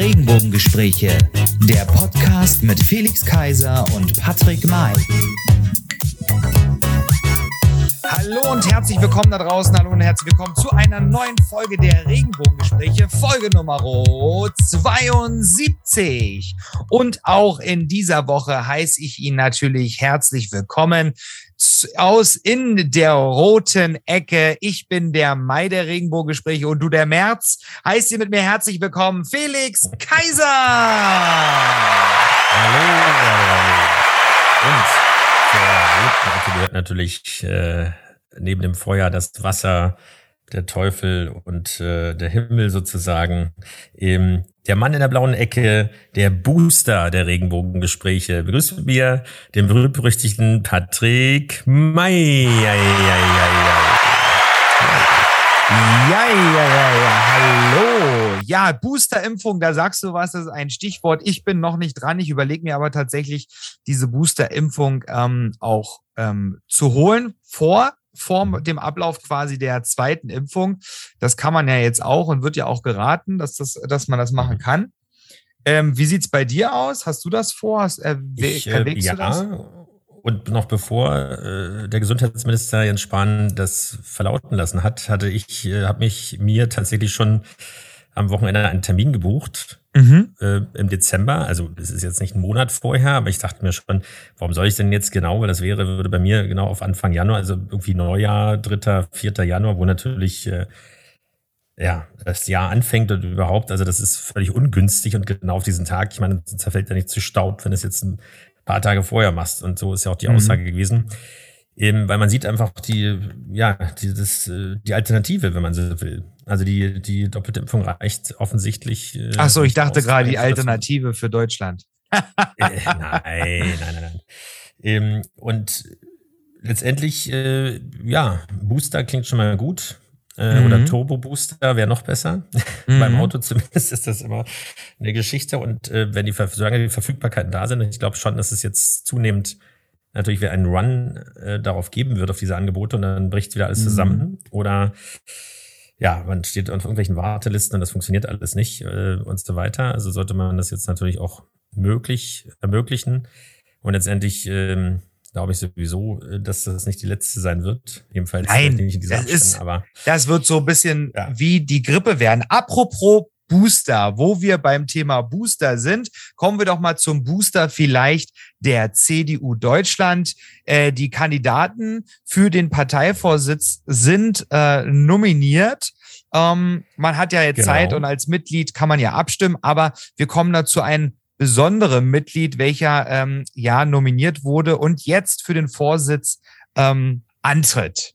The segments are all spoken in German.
Regenbogengespräche, der Podcast mit Felix Kaiser und Patrick May. Hallo und herzlich willkommen da draußen. Hallo und herzlich willkommen zu einer neuen Folge der Regenbogengespräche, Folge Nummer 72. Und auch in dieser Woche heiße ich ihn natürlich herzlich willkommen aus in der roten Ecke. Ich bin der Mai der Regenbogengespräche und du der März. Heißt ihr mit mir herzlich willkommen, Felix Kaiser. Hallo, hallo, hallo. Und zur gehört natürlich äh, neben dem Feuer das Wasser, der Teufel und äh, der Himmel sozusagen. Ähm, der Mann in der blauen Ecke, der Booster der Regenbogengespräche. Begrüßen wir den berühmt-berüchtigten Patrick May. Ja, ja, ja, ja, ja, hallo. Ja, Boosterimpfung, da sagst du was, das ist ein Stichwort. Ich bin noch nicht dran. Ich überlege mir aber tatsächlich, diese Boosterimpfung ähm, auch ähm, zu holen vor vor dem Ablauf quasi der zweiten Impfung. Das kann man ja jetzt auch und wird ja auch geraten, dass, das, dass man das machen mhm. kann. Ähm, wie sieht's bei dir aus? Hast du das vor? Hast, äh, ich, äh, ja, das? Und noch bevor äh, der Gesundheitsminister Jens Spahn das verlauten lassen hat, hatte ich, äh, habe mich mir tatsächlich schon am Wochenende einen Termin gebucht mhm. äh, im Dezember. Also es ist jetzt nicht ein Monat vorher, aber ich dachte mir schon, warum soll ich denn jetzt genau, weil das wäre, würde bei mir genau auf Anfang Januar, also irgendwie Neujahr, 3., 4. Januar, wo natürlich äh, ja, das Jahr anfängt und überhaupt, also das ist völlig ungünstig und genau auf diesen Tag, ich meine, zerfällt ja nicht zu Staub, wenn du es jetzt ein paar Tage vorher machst und so ist ja auch die mhm. Aussage gewesen. Eben, weil man sieht einfach die, ja, die, das, äh, die Alternative, wenn man so will. Also die, die doppelte Impfung reicht offensichtlich. Äh, Ach so, ich dachte gerade die Alternative für Deutschland. äh, nein, nein, nein, nein. Ähm, und letztendlich, äh, ja, Booster klingt schon mal gut. Äh, mhm. Oder Turbo Booster wäre noch besser. Mhm. Beim Auto zumindest ist das immer eine Geschichte. Und äh, wenn die, solange die Verfügbarkeiten da sind, ich glaube schon, dass es jetzt zunehmend natürlich wieder einen Run äh, darauf geben wird, auf diese Angebote und dann bricht wieder alles mhm. zusammen. Oder ja, man steht auf irgendwelchen Wartelisten und das funktioniert alles nicht äh, und so weiter. Also sollte man das jetzt natürlich auch möglich ermöglichen. Und letztendlich ähm, glaube ich sowieso, äh, dass das nicht die letzte sein wird. Ebenfalls Nein, nicht in dieser das, ist, aber das wird so ein bisschen ja. wie die Grippe werden. Apropos Booster. Wo wir beim Thema Booster sind, kommen wir doch mal zum Booster vielleicht der CDU Deutschland. Äh, die Kandidaten für den Parteivorsitz sind äh, nominiert. Ähm, man hat ja jetzt genau. Zeit und als Mitglied kann man ja abstimmen, aber wir kommen dazu ein besonderem Mitglied, welcher ähm, ja nominiert wurde und jetzt für den Vorsitz ähm, antritt.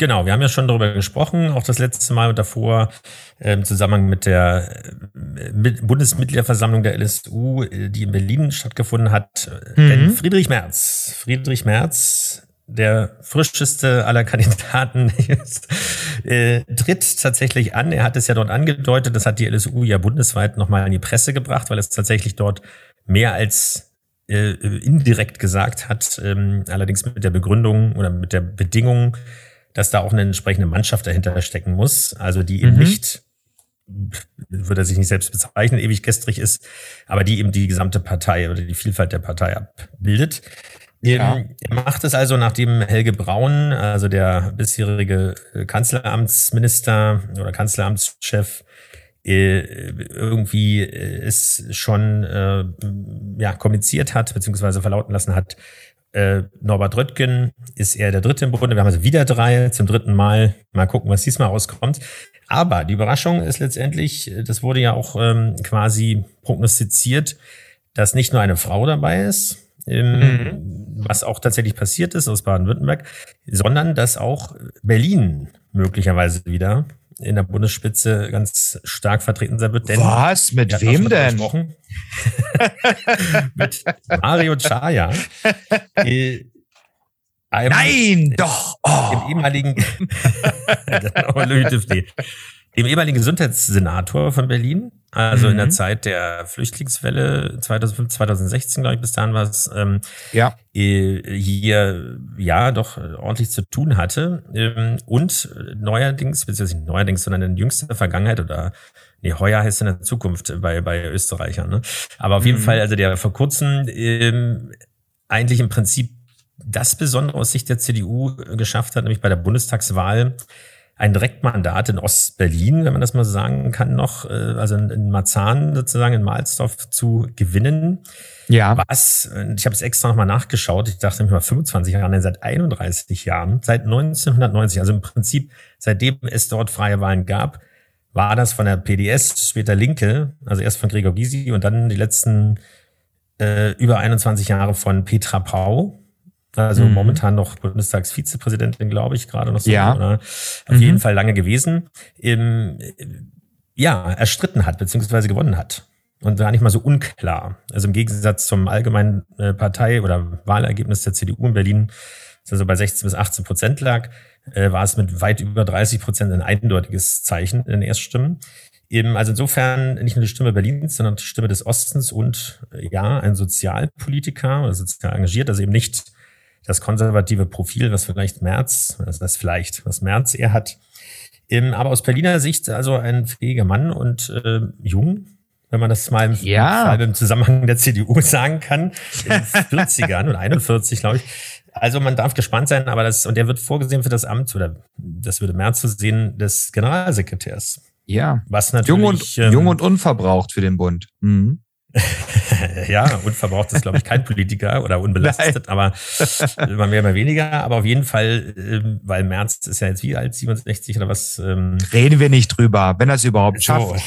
Genau, wir haben ja schon darüber gesprochen, auch das letzte Mal und davor äh, im Zusammenhang mit der äh, Bundesmitgliederversammlung der LSU, äh, die in Berlin stattgefunden hat. Mhm. Denn Friedrich Merz, Friedrich Merz, der frischeste aller Kandidaten, äh, tritt tatsächlich an. Er hat es ja dort angedeutet, das hat die LSU ja bundesweit nochmal an die Presse gebracht, weil es tatsächlich dort mehr als indirekt gesagt hat, ähm, allerdings mit der Begründung oder mit der Bedingung, dass da auch eine entsprechende Mannschaft dahinter stecken muss, also die eben mhm. nicht würde er sich nicht selbst bezeichnen, ewig gestrig ist, aber die eben die gesamte Partei oder die Vielfalt der Partei abbildet. Ja. Ähm, er macht es also, nachdem Helge Braun, also der bisherige Kanzleramtsminister oder Kanzleramtschef, äh, irgendwie es schon äh, ja, kommuniziert hat, beziehungsweise verlauten lassen hat, äh, Norbert Röttgen ist er der dritte im Bunde. Wir haben also wieder drei zum dritten Mal. Mal gucken, was diesmal rauskommt. Aber die Überraschung ist letztendlich, das wurde ja auch ähm, quasi prognostiziert, dass nicht nur eine Frau dabei ist, ähm, mhm. was auch tatsächlich passiert ist aus Baden-Württemberg, sondern dass auch Berlin möglicherweise wieder in der Bundesspitze ganz stark vertreten sein wird. Denn Was? Mit wem denn? mit Mario Chaya. Äh, Nein, doch. Oh. Dem ehemaligen, dem ehemaligen Gesundheitssenator von Berlin, also mhm. in der mhm. Zeit der Flüchtlingswelle 2005, 2016, glaube ich, bis dahin war es, ähm, ja. Äh, hier ja doch ordentlich zu tun hatte. Ähm, und neuerdings, beziehungsweise nicht neuerdings, sondern in jüngster Vergangenheit oder Nee, heuer heißt in der Zukunft bei, bei Österreichern. Ne? Aber auf jeden mhm. Fall, also der vor kurzem ähm, eigentlich im Prinzip das Besondere aus Sicht der CDU geschafft hat, nämlich bei der Bundestagswahl ein Direktmandat in Ostberlin, wenn man das mal sagen kann, noch, äh, also in Marzahn sozusagen in Mahlsdorf zu gewinnen. Ja. Was, ich habe es extra nochmal nachgeschaut, ich dachte nämlich mal 25 Jahre, seit 31 Jahren, seit 1990, also im Prinzip seitdem es dort freie Wahlen gab, war das von der PDS, später Linke, also erst von Gregor Gysi und dann die letzten äh, über 21 Jahre von Petra Pau, also mhm. momentan noch Bundestagsvizepräsidentin, glaube ich, gerade noch so. Ja. Oder? Auf mhm. jeden Fall lange gewesen. Im, ja, erstritten hat, beziehungsweise gewonnen hat. Und gar nicht mal so unklar. Also im Gegensatz zum allgemeinen äh, Partei- oder Wahlergebnis der CDU in Berlin, das also bei 16 bis 18 Prozent lag, äh, war es mit weit über 30 Prozent ein eindeutiges Zeichen in den Erststimmen. Eben, also insofern nicht nur die Stimme Berlins, sondern die Stimme des Ostens und ja, ein Sozialpolitiker oder sozial engagiert, also eben nicht das konservative Profil, was vielleicht Merz, das vielleicht, was Merz er hat. Ähm, aber aus Berliner Sicht also ein fähiger Mann und äh, jung, wenn man das mal im, ja. im Zusammenhang der CDU sagen kann, in 40ern oder 41, glaube ich. Also man darf gespannt sein, aber das, und er wird vorgesehen für das Amt, oder das würde Merz zu sehen, des Generalsekretärs. Ja. Was natürlich. Jung und, ähm, jung und unverbraucht für den Bund. Mhm. Ja, unverbraucht ist, glaube ich, kein Politiker oder unbelastet, Nein. aber immer mehr, immer weniger. Aber auf jeden Fall, ähm, weil März ist ja jetzt wie alt, 67 oder was? Ähm, Reden wir nicht drüber, wenn er es überhaupt schafft.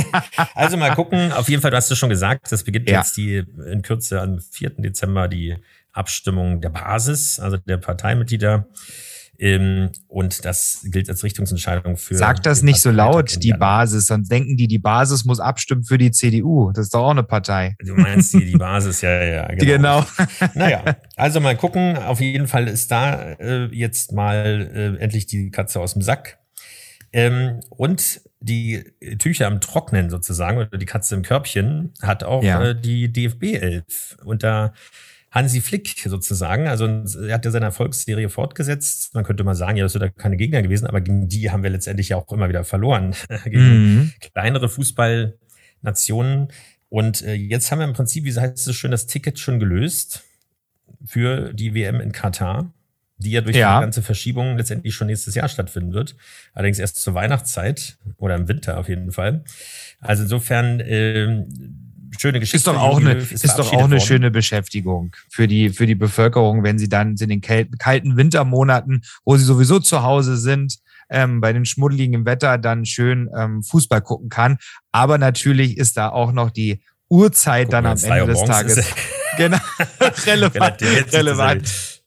also mal gucken. Auf jeden Fall, du hast es schon gesagt, das beginnt ja. jetzt die in Kürze am 4. Dezember die Abstimmung der Basis, also der Parteimitglieder. Ähm, und das gilt als Richtungsentscheidung für. Sag das nicht so laut, die Basis, sonst denken die, die Basis muss abstimmen für die CDU. Das ist doch auch eine Partei. Du meinst die, die Basis, ja, ja, genau. genau. naja, also mal gucken. Auf jeden Fall ist da äh, jetzt mal äh, endlich die Katze aus dem Sack. Ähm, und die Tücher am Trocknen sozusagen, oder die Katze im Körbchen, hat auch ja. äh, die DFB 11 unter Hansi Flick sozusagen. Also er hat ja seine Erfolgsserie fortgesetzt. Man könnte mal sagen, ja, das sind da keine Gegner gewesen, aber gegen die haben wir letztendlich ja auch immer wieder verloren. gegen mhm. kleinere Fußballnationen. Und äh, jetzt haben wir im Prinzip, wie heißt es schön, das Ticket schon gelöst für die WM in Katar, die ja durch ja. die ganze Verschiebung letztendlich schon nächstes Jahr stattfinden wird. Allerdings erst zur Weihnachtszeit oder im Winter auf jeden Fall. Also insofern äh, schöne Geschichte. Ist doch auch eine, ist, ist doch auch eine schöne Beschäftigung für die, für die Bevölkerung, wenn sie dann in den kalten Wintermonaten, wo sie sowieso zu Hause sind, ähm, bei den schmuddeligen Wetter dann schön ähm, Fußball gucken kann. Aber natürlich ist da auch noch die Uhrzeit Guck dann am Ende des Tages. genau, relevant. relevant.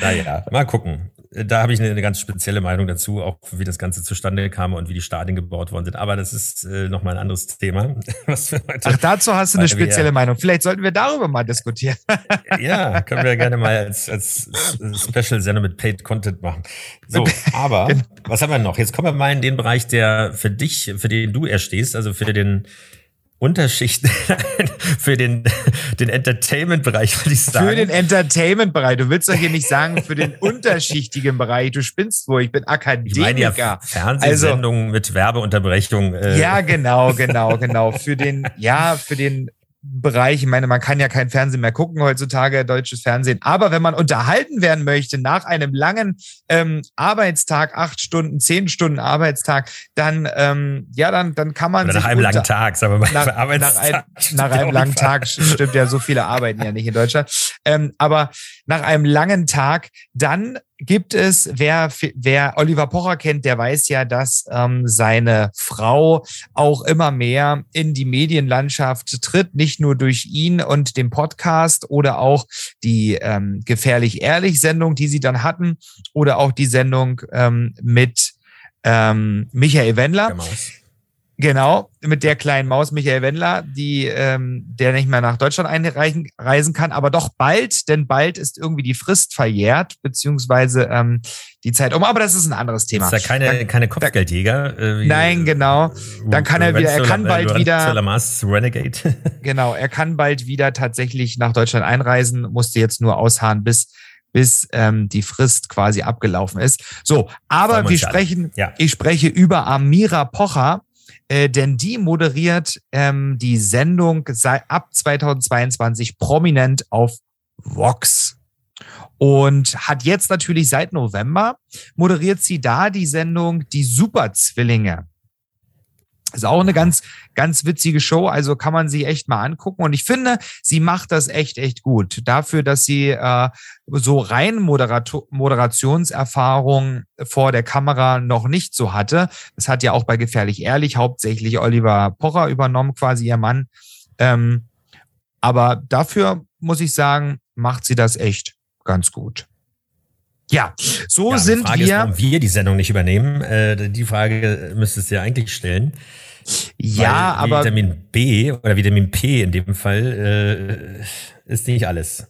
naja, mal gucken da habe ich eine, eine, ganz spezielle Meinung dazu, auch wie das Ganze zustande kam und wie die Stadien gebaut worden sind. Aber das ist äh, nochmal ein anderes Thema. Was für heute Ach, dazu hast du eine spezielle Meinung. Vielleicht sollten wir darüber mal diskutieren. ja, können wir gerne mal als, als Special-Sender mit Paid Content machen. So, aber genau. was haben wir noch? Jetzt kommen wir mal in den Bereich, der für dich, für den du erstehst, also für den Unterschichten für den, den Entertainment-Bereich, würde ich sagen. Für den Entertainment-Bereich. Du willst doch hier nicht sagen, für den unterschichtigen Bereich. Du spinnst wohl. Ich bin Akademiker. Ich meine ja Fernsehsendungen also, mit Werbeunterbrechung. Äh. Ja, genau, genau, genau. Für den, ja, für den Bereich. Ich meine, man kann ja kein Fernsehen mehr gucken heutzutage, deutsches Fernsehen. Aber wenn man unterhalten werden möchte nach einem langen ähm, Arbeitstag, acht Stunden, zehn Stunden Arbeitstag, dann ähm, ja, dann dann kann man Oder nach einem langen Tag, sagen wir mal. Nach, nach, ein, nach einem langen Tag stimmt ja, so viele arbeiten ja nicht in Deutschland. Ähm, aber nach einem langen Tag, dann gibt es, wer, wer Oliver Pocher kennt, der weiß ja, dass ähm, seine Frau auch immer mehr in die Medienlandschaft tritt, nicht nur durch ihn und den Podcast oder auch die ähm, Gefährlich Ehrlich Sendung, die sie dann hatten, oder auch die Sendung ähm, mit ähm, Michael Wendler. Genau, mit der kleinen Maus Michael Wendler, die ähm, der nicht mehr nach Deutschland einreisen reisen kann, aber doch bald, denn bald ist irgendwie die Frist verjährt, beziehungsweise ähm, die Zeit um. Aber das ist ein anderes Thema. Das ist ja keine, dann, keine Kopfgeldjäger. Äh, wie, nein, genau. Dann kann er wieder, er kann bald wieder. Renegade. genau, er kann bald wieder tatsächlich nach Deutschland einreisen, musste jetzt nur ausharren, bis bis ähm, die Frist quasi abgelaufen ist. So, aber wir sprechen, ja. ich spreche über Amira Pocher, äh, denn die moderiert ähm, die Sendung ab 2022 prominent auf Vox. Und hat jetzt natürlich seit November moderiert sie da die Sendung Die Superzwillinge. Ist auch eine ganz, ganz witzige Show, also kann man sie echt mal angucken. Und ich finde, sie macht das echt, echt gut. Dafür, dass sie äh, so rein Moderator Moderationserfahrung vor der Kamera noch nicht so hatte. Das hat ja auch bei Gefährlich Ehrlich hauptsächlich Oliver Pocher übernommen, quasi ihr Mann. Ähm, aber dafür muss ich sagen, macht sie das echt ganz gut. Ja, so ja, sind Frage wir. Ist, warum wir die Sendung nicht übernehmen. Äh, die Frage müsstest du ja eigentlich stellen. Ja, aber. Vitamin B oder Vitamin P in dem Fall äh, ist nicht alles.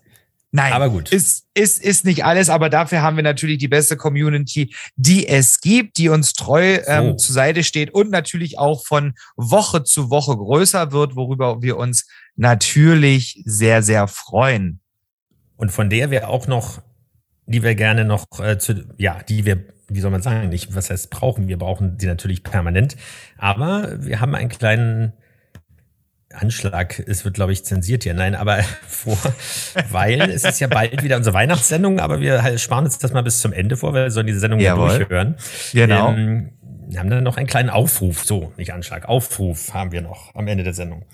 Nein, aber gut. Ist, ist, ist nicht alles, aber dafür haben wir natürlich die beste Community, die es gibt, die uns treu ähm, so. zur Seite steht und natürlich auch von Woche zu Woche größer wird, worüber wir uns natürlich sehr, sehr freuen. Und von der wir auch noch, die wir gerne noch äh, zu, ja, die wir, wie soll man sagen, nicht, was heißt brauchen, wir brauchen sie natürlich permanent. Aber wir haben einen kleinen Anschlag, es wird, glaube ich, zensiert hier. Nein, aber vor, weil es ist ja bald wieder unsere Weihnachtssendung, aber wir halt sparen uns das mal bis zum Ende vor, weil wir sollen diese Sendung Jawohl. durchhören. Genau. Ähm, wir haben dann noch einen kleinen Aufruf, so, nicht Anschlag, Aufruf haben wir noch am Ende der Sendung.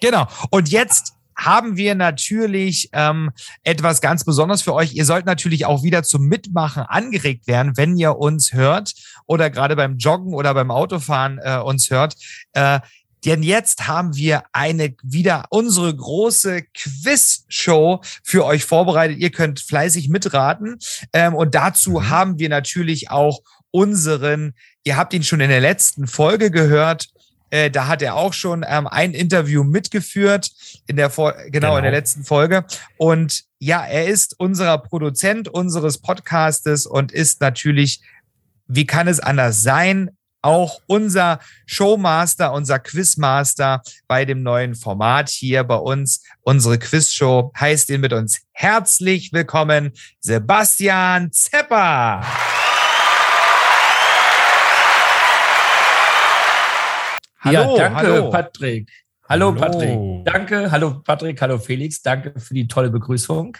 Genau. Und jetzt haben wir natürlich ähm, etwas ganz Besonderes für euch. Ihr sollt natürlich auch wieder zum Mitmachen angeregt werden, wenn ihr uns hört oder gerade beim Joggen oder beim Autofahren äh, uns hört. Äh, denn jetzt haben wir eine wieder unsere große Quiz-Show für euch vorbereitet. Ihr könnt fleißig mitraten. Ähm, und dazu mhm. haben wir natürlich auch unseren, ihr habt ihn schon in der letzten Folge gehört, äh, da hat er auch schon ähm, ein Interview mitgeführt in der genau, genau in der genau. letzten Folge. Und ja, er ist unserer Produzent unseres Podcastes und ist natürlich, wie kann es anders sein, auch unser Showmaster, unser Quizmaster bei dem neuen Format hier bei uns. Unsere Quizshow heißt ihn mit uns herzlich willkommen, Sebastian Zepper. Hallo, ja, danke, hallo. Patrick. Hallo, hallo, Patrick. Danke, hallo, Patrick. Hallo, Felix. Danke für die tolle Begrüßung.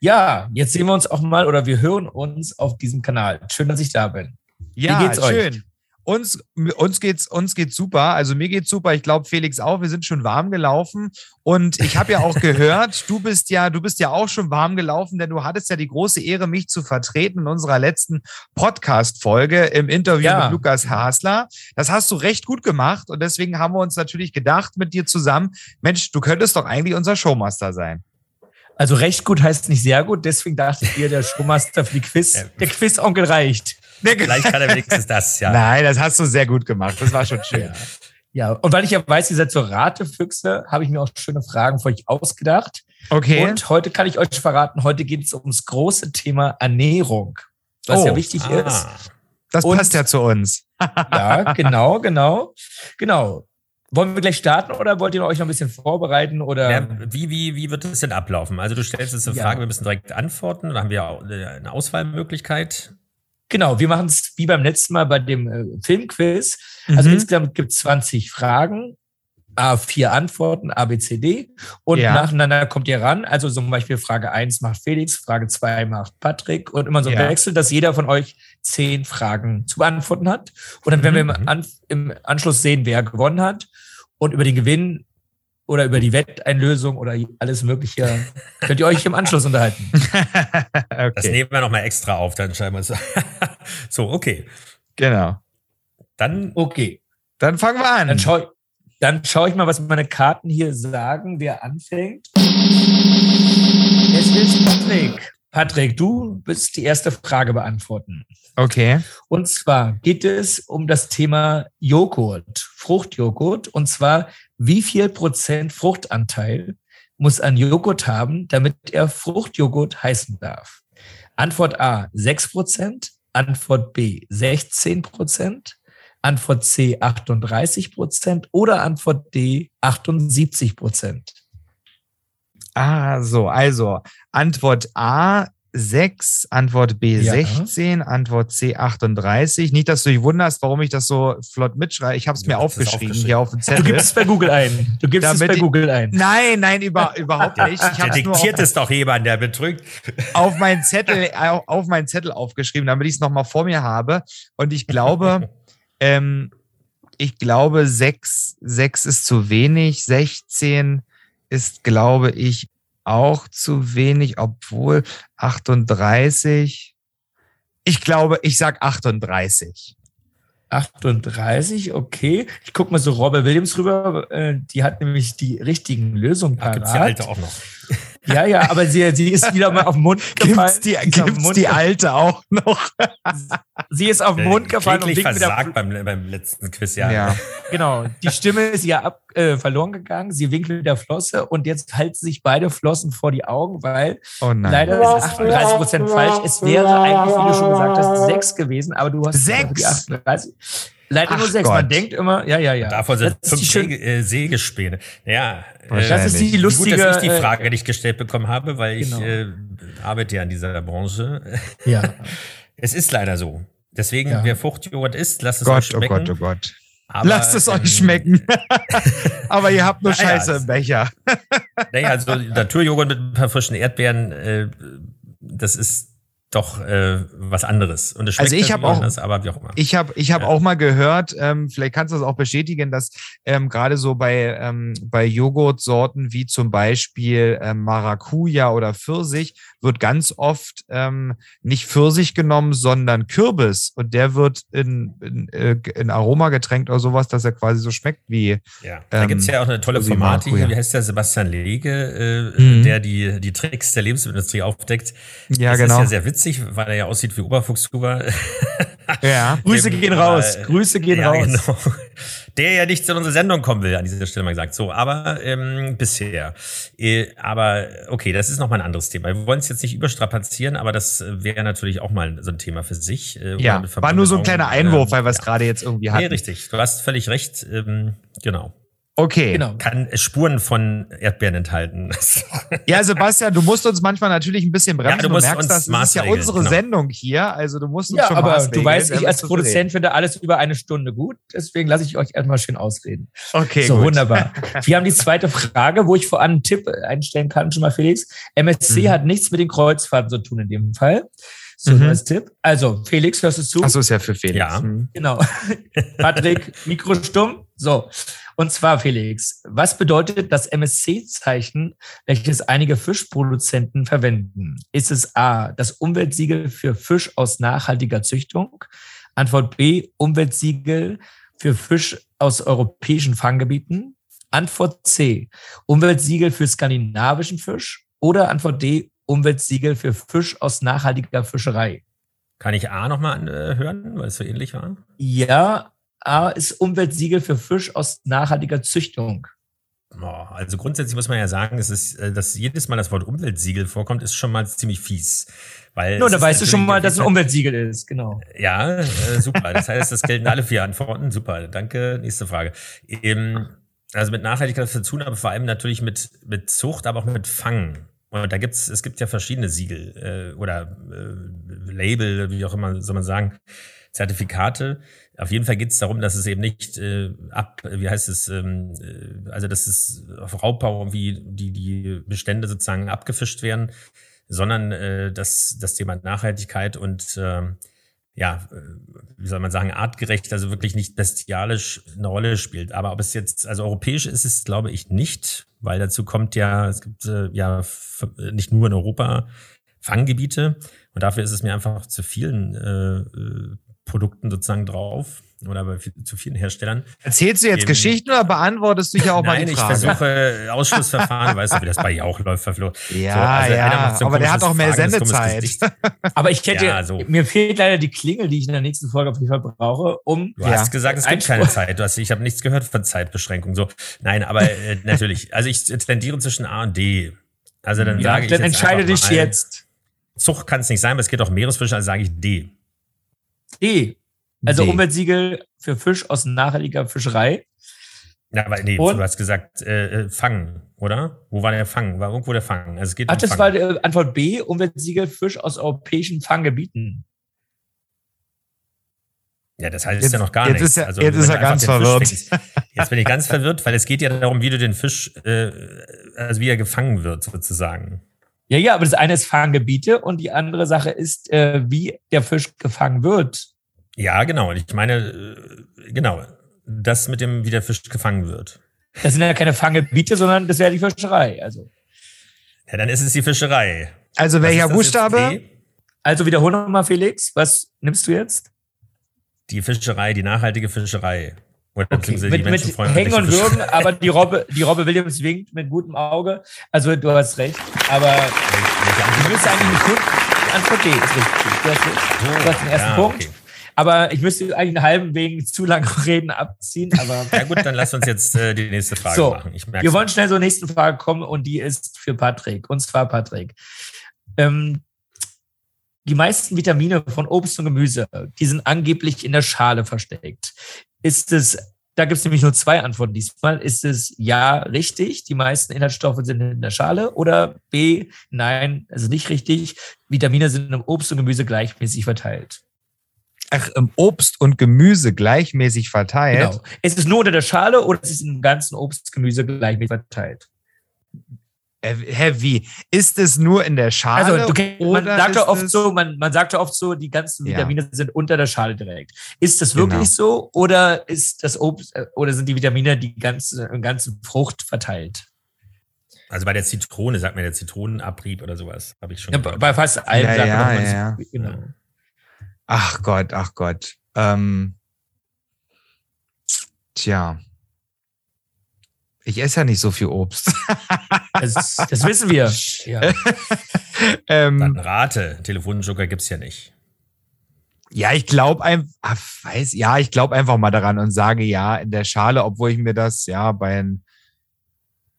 Ja, jetzt sehen wir uns auch mal oder wir hören uns auf diesem Kanal. Schön, dass ich da bin. Ja, Wie geht's schön. Euch? Uns, uns geht's, uns geht's super. Also mir geht's super. Ich glaube, Felix auch. Wir sind schon warm gelaufen. Und ich habe ja auch gehört, du bist ja, du bist ja auch schon warm gelaufen, denn du hattest ja die große Ehre, mich zu vertreten in unserer letzten Podcast-Folge im Interview ja. mit Lukas Hasler. Das hast du recht gut gemacht. Und deswegen haben wir uns natürlich gedacht mit dir zusammen, Mensch, du könntest doch eigentlich unser Showmaster sein. Also recht gut heißt nicht sehr gut, deswegen dachte ich dir, der Showmaster für die Quiz, der Quiz-Onkel reicht. Vielleicht kann er wenigstens das, ja. Nein, das hast du sehr gut gemacht. Das war schon schön. ja. ja, und weil ich ja weiß, ihr seid so Ratefüchse, habe ich mir auch schöne Fragen für euch ausgedacht. Okay. Und heute kann ich euch verraten, heute geht es ums große Thema Ernährung, was oh, ja wichtig ah. ist. Das und, passt ja zu uns. ja, genau, genau, genau. Wollen wir gleich starten oder wollt ihr euch noch ein bisschen vorbereiten? Oder? Ja, wie, wie, wie wird das denn ablaufen? Also du stellst jetzt eine Frage, ja. wir müssen direkt antworten. Da haben wir auch eine Auswahlmöglichkeit. Genau, wir machen es wie beim letzten Mal bei dem äh, Filmquiz. Also mhm. insgesamt gibt es 20 Fragen, A, vier Antworten, A, B, C, D. Und ja. nacheinander kommt ihr ran. Also zum Beispiel Frage 1 macht Felix, Frage 2 macht Patrick und immer so ja. wechselt, dass jeder von euch zehn Fragen zu beantworten hat. Und dann werden mhm. wir im, An im Anschluss sehen, wer gewonnen hat. Und über den Gewinn oder über die Wetteinlösung oder alles Mögliche könnt ihr euch im Anschluss unterhalten. okay. Das nehmen wir nochmal extra auf, dann schreiben wir es. so, okay. Genau. Dann, okay. Dann fangen wir an. Dann schaue dann schau ich mal, was meine Karten hier sagen, wer anfängt. Es ist Patrick. Patrick, du willst die erste Frage beantworten. Okay. Und zwar geht es um das Thema Joghurt, Fruchtjoghurt. Und zwar, wie viel Prozent Fruchtanteil muss ein Joghurt haben, damit er Fruchtjoghurt heißen darf? Antwort A 6 Prozent, Antwort B 16 Prozent, Antwort C 38 Prozent oder Antwort D 78 Prozent. Ah, so, also Antwort A 6, Antwort B ja. 16, Antwort C 38. Nicht, dass du dich wunderst, warum ich das so flott mitschreibe. Ich habe es mir aufgeschrieben, aufgeschrieben, hier auf dem Zettel. Du gibst es bei Google ein. Du gibst Damit es bei Google ein. Nein, nein, über, überhaupt nicht. Ich der diktiert es doch jemand, der betrügt. Auf meinen Zettel, auf meinen Zettel aufgeschrieben, damit ich es nochmal vor mir habe. Und ich glaube, ähm, ich glaube, 6, 6 ist zu wenig. 16 ist, glaube ich, auch zu wenig, obwohl 38. Ich glaube, ich sag 38. 38, okay. Ich gucke mal so Robert Williams rüber. Äh, die hat nämlich die richtigen Lösungen parat. Ach, die alte auch noch. Ja, ja, aber sie, sie ist wieder mal auf den Mund gefallen. Gibt's die, gibt's Mund die alte auch noch? sie ist auf den Mund gefallen und versagt beim, beim letzten Quiz, ja. ja. Genau. Die Stimme ist ja ab, äh, verloren gegangen. Sie winkelt mit der Flosse und jetzt halten sich beide Flossen vor die Augen, weil oh leider ist es 38 Prozent falsch. Es wäre eigentlich, wie du schon gesagt hast, sechs gewesen, aber du hast sechs. 38. Leider nur sechs. Gott. Man denkt immer, ja, ja, ja. Davon sind das fünf Säge, äh, Sägespäne. Ja, äh, das ist die lustige. Gut, dass ich die äh, Frage nicht gestellt bekommen habe, weil genau. ich äh, arbeite ja in dieser Branche. Ja. es ist leider so. Deswegen, ja. wer Fruchtjoghurt isst, lasst es Gott, euch schmecken. Oh Gott, oh Gott. Aber, Lasst es ähm, euch schmecken. Aber ihr habt nur naja, Scheiße im Becher. naja, also Naturjoghurt mit ein paar frischen Erdbeeren, äh, das ist doch äh, was anderes. Und es schmeckt also ich habe auch, anders, aber wie auch immer. Ich habe ich hab ja. auch mal gehört, ähm, vielleicht kannst du das auch bestätigen, dass ähm, gerade so bei, ähm, bei Joghurtsorten wie zum Beispiel ähm, Maracuja oder Pfirsich wird ganz oft ähm, nicht Pfirsich genommen, sondern Kürbis. Und der wird in, in, äh, in Aroma getränkt oder sowas, dass er quasi so schmeckt wie. Ja, da ähm, gibt es ja auch eine tolle Formate hier. Wie heißt der Sebastian Lege, äh, mhm. der die, die Tricks der Lebensmittelindustrie aufdeckt. Ja, das genau. ist ja sehr witzig weil er ja aussieht wie Oberfuchshuber. Ja, Grüße gehen raus. Grüße gehen ja, raus. Genau. Der ja nicht zu unserer Sendung kommen will, an dieser Stelle mal gesagt. So, aber ähm, bisher. Äh, aber okay, das ist nochmal ein anderes Thema. Wir wollen es jetzt nicht überstrapazieren, aber das wäre natürlich auch mal so ein Thema für sich. Äh, ja, war nur so ein kleiner Einwurf, weil wir es ja. gerade jetzt irgendwie hatten. Nee, richtig. Du hast völlig recht. Ähm, genau. Okay. Genau. Kann Spuren von Erdbeeren enthalten. ja, Sebastian, du musst uns manchmal natürlich ein bisschen bremsen. Ja, du, musst merkst, das ist ja unsere genau. Sendung hier. Also du musst uns ja, schon aber du weißt, ich als Produzent finde alles über eine Stunde gut. Deswegen lasse ich euch erstmal schön ausreden. Okay, So, gut. wunderbar. Wir haben die zweite Frage, wo ich vor allem einen Tipp einstellen kann, schon mal Felix. MSC mhm. hat nichts mit den Kreuzfahrten zu tun in dem Fall. So, mhm. als Tipp. Also, Felix, hörst du zu? Achso, ist ja für Felix. Ja. Mhm. Genau. Patrick, Mikro stumm. So. Und zwar, Felix, was bedeutet das MSC-Zeichen, welches einige Fischproduzenten verwenden? Ist es A, das Umweltsiegel für Fisch aus nachhaltiger Züchtung? Antwort B, Umweltsiegel für Fisch aus europäischen Fanggebieten? Antwort C, Umweltsiegel für skandinavischen Fisch? Oder Antwort D, Umweltsiegel für Fisch aus nachhaltiger Fischerei? Kann ich A nochmal äh, hören, weil es so ähnlich war? Ja, A ist Umweltsiegel für Fisch aus nachhaltiger Züchtung. Also grundsätzlich muss man ja sagen, es ist, äh, dass jedes Mal das Wort Umweltsiegel vorkommt, ist schon mal ziemlich fies. Weil Nur, da weißt du schon mal, dass es ein Umweltsiegel ist, genau. Ja, äh, super. Das heißt, das gelten alle vier Antworten. Super, danke. Nächste Frage. Ähm, also mit Nachhaltigkeit zu tun, aber vor allem natürlich mit, mit Zucht, aber auch mit Fangen. Und da gibt's, es gibt ja verschiedene Siegel äh, oder äh, Label, wie auch immer soll man sagen, Zertifikate. Auf jeden Fall geht es darum, dass es eben nicht äh, ab, wie heißt es, ähm, äh, also dass es auf Raubbau wie die, die Bestände sozusagen abgefischt werden, sondern äh, dass das Thema Nachhaltigkeit und äh, ja, äh, wie soll man sagen, artgerecht, also wirklich nicht bestialisch eine Rolle spielt. Aber ob es jetzt, also europäisch ist es, glaube ich, nicht, weil dazu kommt ja, es gibt äh, ja nicht nur in Europa Fanggebiete und dafür ist es mir einfach zu vielen äh, äh Produkten sozusagen drauf oder bei zu vielen Herstellern. Erzählst du jetzt Eben, Geschichten oder beantwortest du ja auch Nein, mal die Frage? ich versuche Ausschlussverfahren, weißt du, wie das bei Jauch läuft, verflucht. Ja, so, also ja, aber der hat auch mehr Fragen, Sendezeit. aber ich hätte, ja, so. mir fehlt leider die Klingel, die ich in der nächsten Folge auf jeden Fall brauche, um. Du ja. hast gesagt, es gibt keine Zeit. Du hast, ich habe nichts gehört von Zeitbeschränkung. So, nein, aber äh, natürlich. Also ich tendiere zwischen A und D. Also dann ja, sage ich dann entscheide dich mal, jetzt. Zucht kann es nicht sein, aber es geht auch Meeresfische, also sage ich D. D. Also D. Umweltsiegel für Fisch aus nachhaltiger Fischerei. Ja, aber nee, Und? du hast gesagt, äh, äh, fangen, oder? Wo war der Fang? War irgendwo der Fang? Also es geht Ach, um das Fang. war äh, Antwort B, Umweltsiegel Fisch aus europäischen Fanggebieten. Ja, das heißt jetzt, ja noch gar jetzt nichts. Ist er, also, jetzt ist er ganz verwirrt. Fisch, jetzt bin ich ganz verwirrt, weil es geht ja darum, wie du den Fisch, äh, also wie er gefangen wird, sozusagen. Ja, ja, aber das eine ist Fanggebiete und die andere Sache ist, äh, wie der Fisch gefangen wird. Ja, genau. Und ich meine, äh, genau, das mit dem, wie der Fisch gefangen wird. Das sind ja keine Fanggebiete, sondern das wäre die Fischerei. Also. Ja, dann ist es die Fischerei. Also welcher Buchstabe? Also wiederhol nochmal, Felix. Was nimmst du jetzt? Die Fischerei, die nachhaltige Fischerei. Oder okay. die mit, mit Hängen und Würgen, aber die Robbe, die Robbe Williams winkt mit gutem Auge. Also du hast recht. Aber du müsste eigentlich nicht gut. Antwort D ist richtig. Du hast, du hast den ersten ja, Punkt. Okay. Aber ich müsste eigentlich einen halben wegen zu lang reden abziehen. Aber ja gut, dann lass uns jetzt äh, die nächste Frage so, machen. Ich wir wollen schnell zur nächsten Frage kommen und die ist für Patrick. Und zwar Patrick. Ähm, die meisten Vitamine von Obst und Gemüse, die sind angeblich in der Schale versteckt. Ist es, da gibt es nämlich nur zwei Antworten diesmal. Ist es ja richtig, die meisten Inhaltsstoffe sind in der Schale oder B, nein, also nicht richtig, Vitamine sind im Obst und Gemüse gleichmäßig verteilt. Ach, im Obst und Gemüse gleichmäßig verteilt. Genau. Ist es nur unter der Schale oder ist es im ganzen Obst und Gemüse gleichmäßig verteilt? Äh, hä, wie? Ist es nur in der Schale? Also, du, man sagt ja oft so, man, man sagt ja oft so, die ganzen Vitamine ja. sind unter der Schale direkt. Ist das wirklich genau. so oder ist das Obst äh, oder sind die Vitamine die ganze, ganze Frucht verteilt? Also bei der Zitrone, sagt man der Zitronenabrieb oder sowas, habe ich schon. Ja, bei fast allen ja, Sachen. Ja, ja, so, genau. Ach Gott, ach Gott. Ähm, tja. Ich esse ja nicht so viel Obst. das, das wissen wir. Ja. ähm, Dann rate, Telefonjoker gibt's ja nicht. Ja, ich glaube einfach, weiß, ja, ich glaube einfach mal daran und sage ja in der Schale, obwohl ich mir das ja bei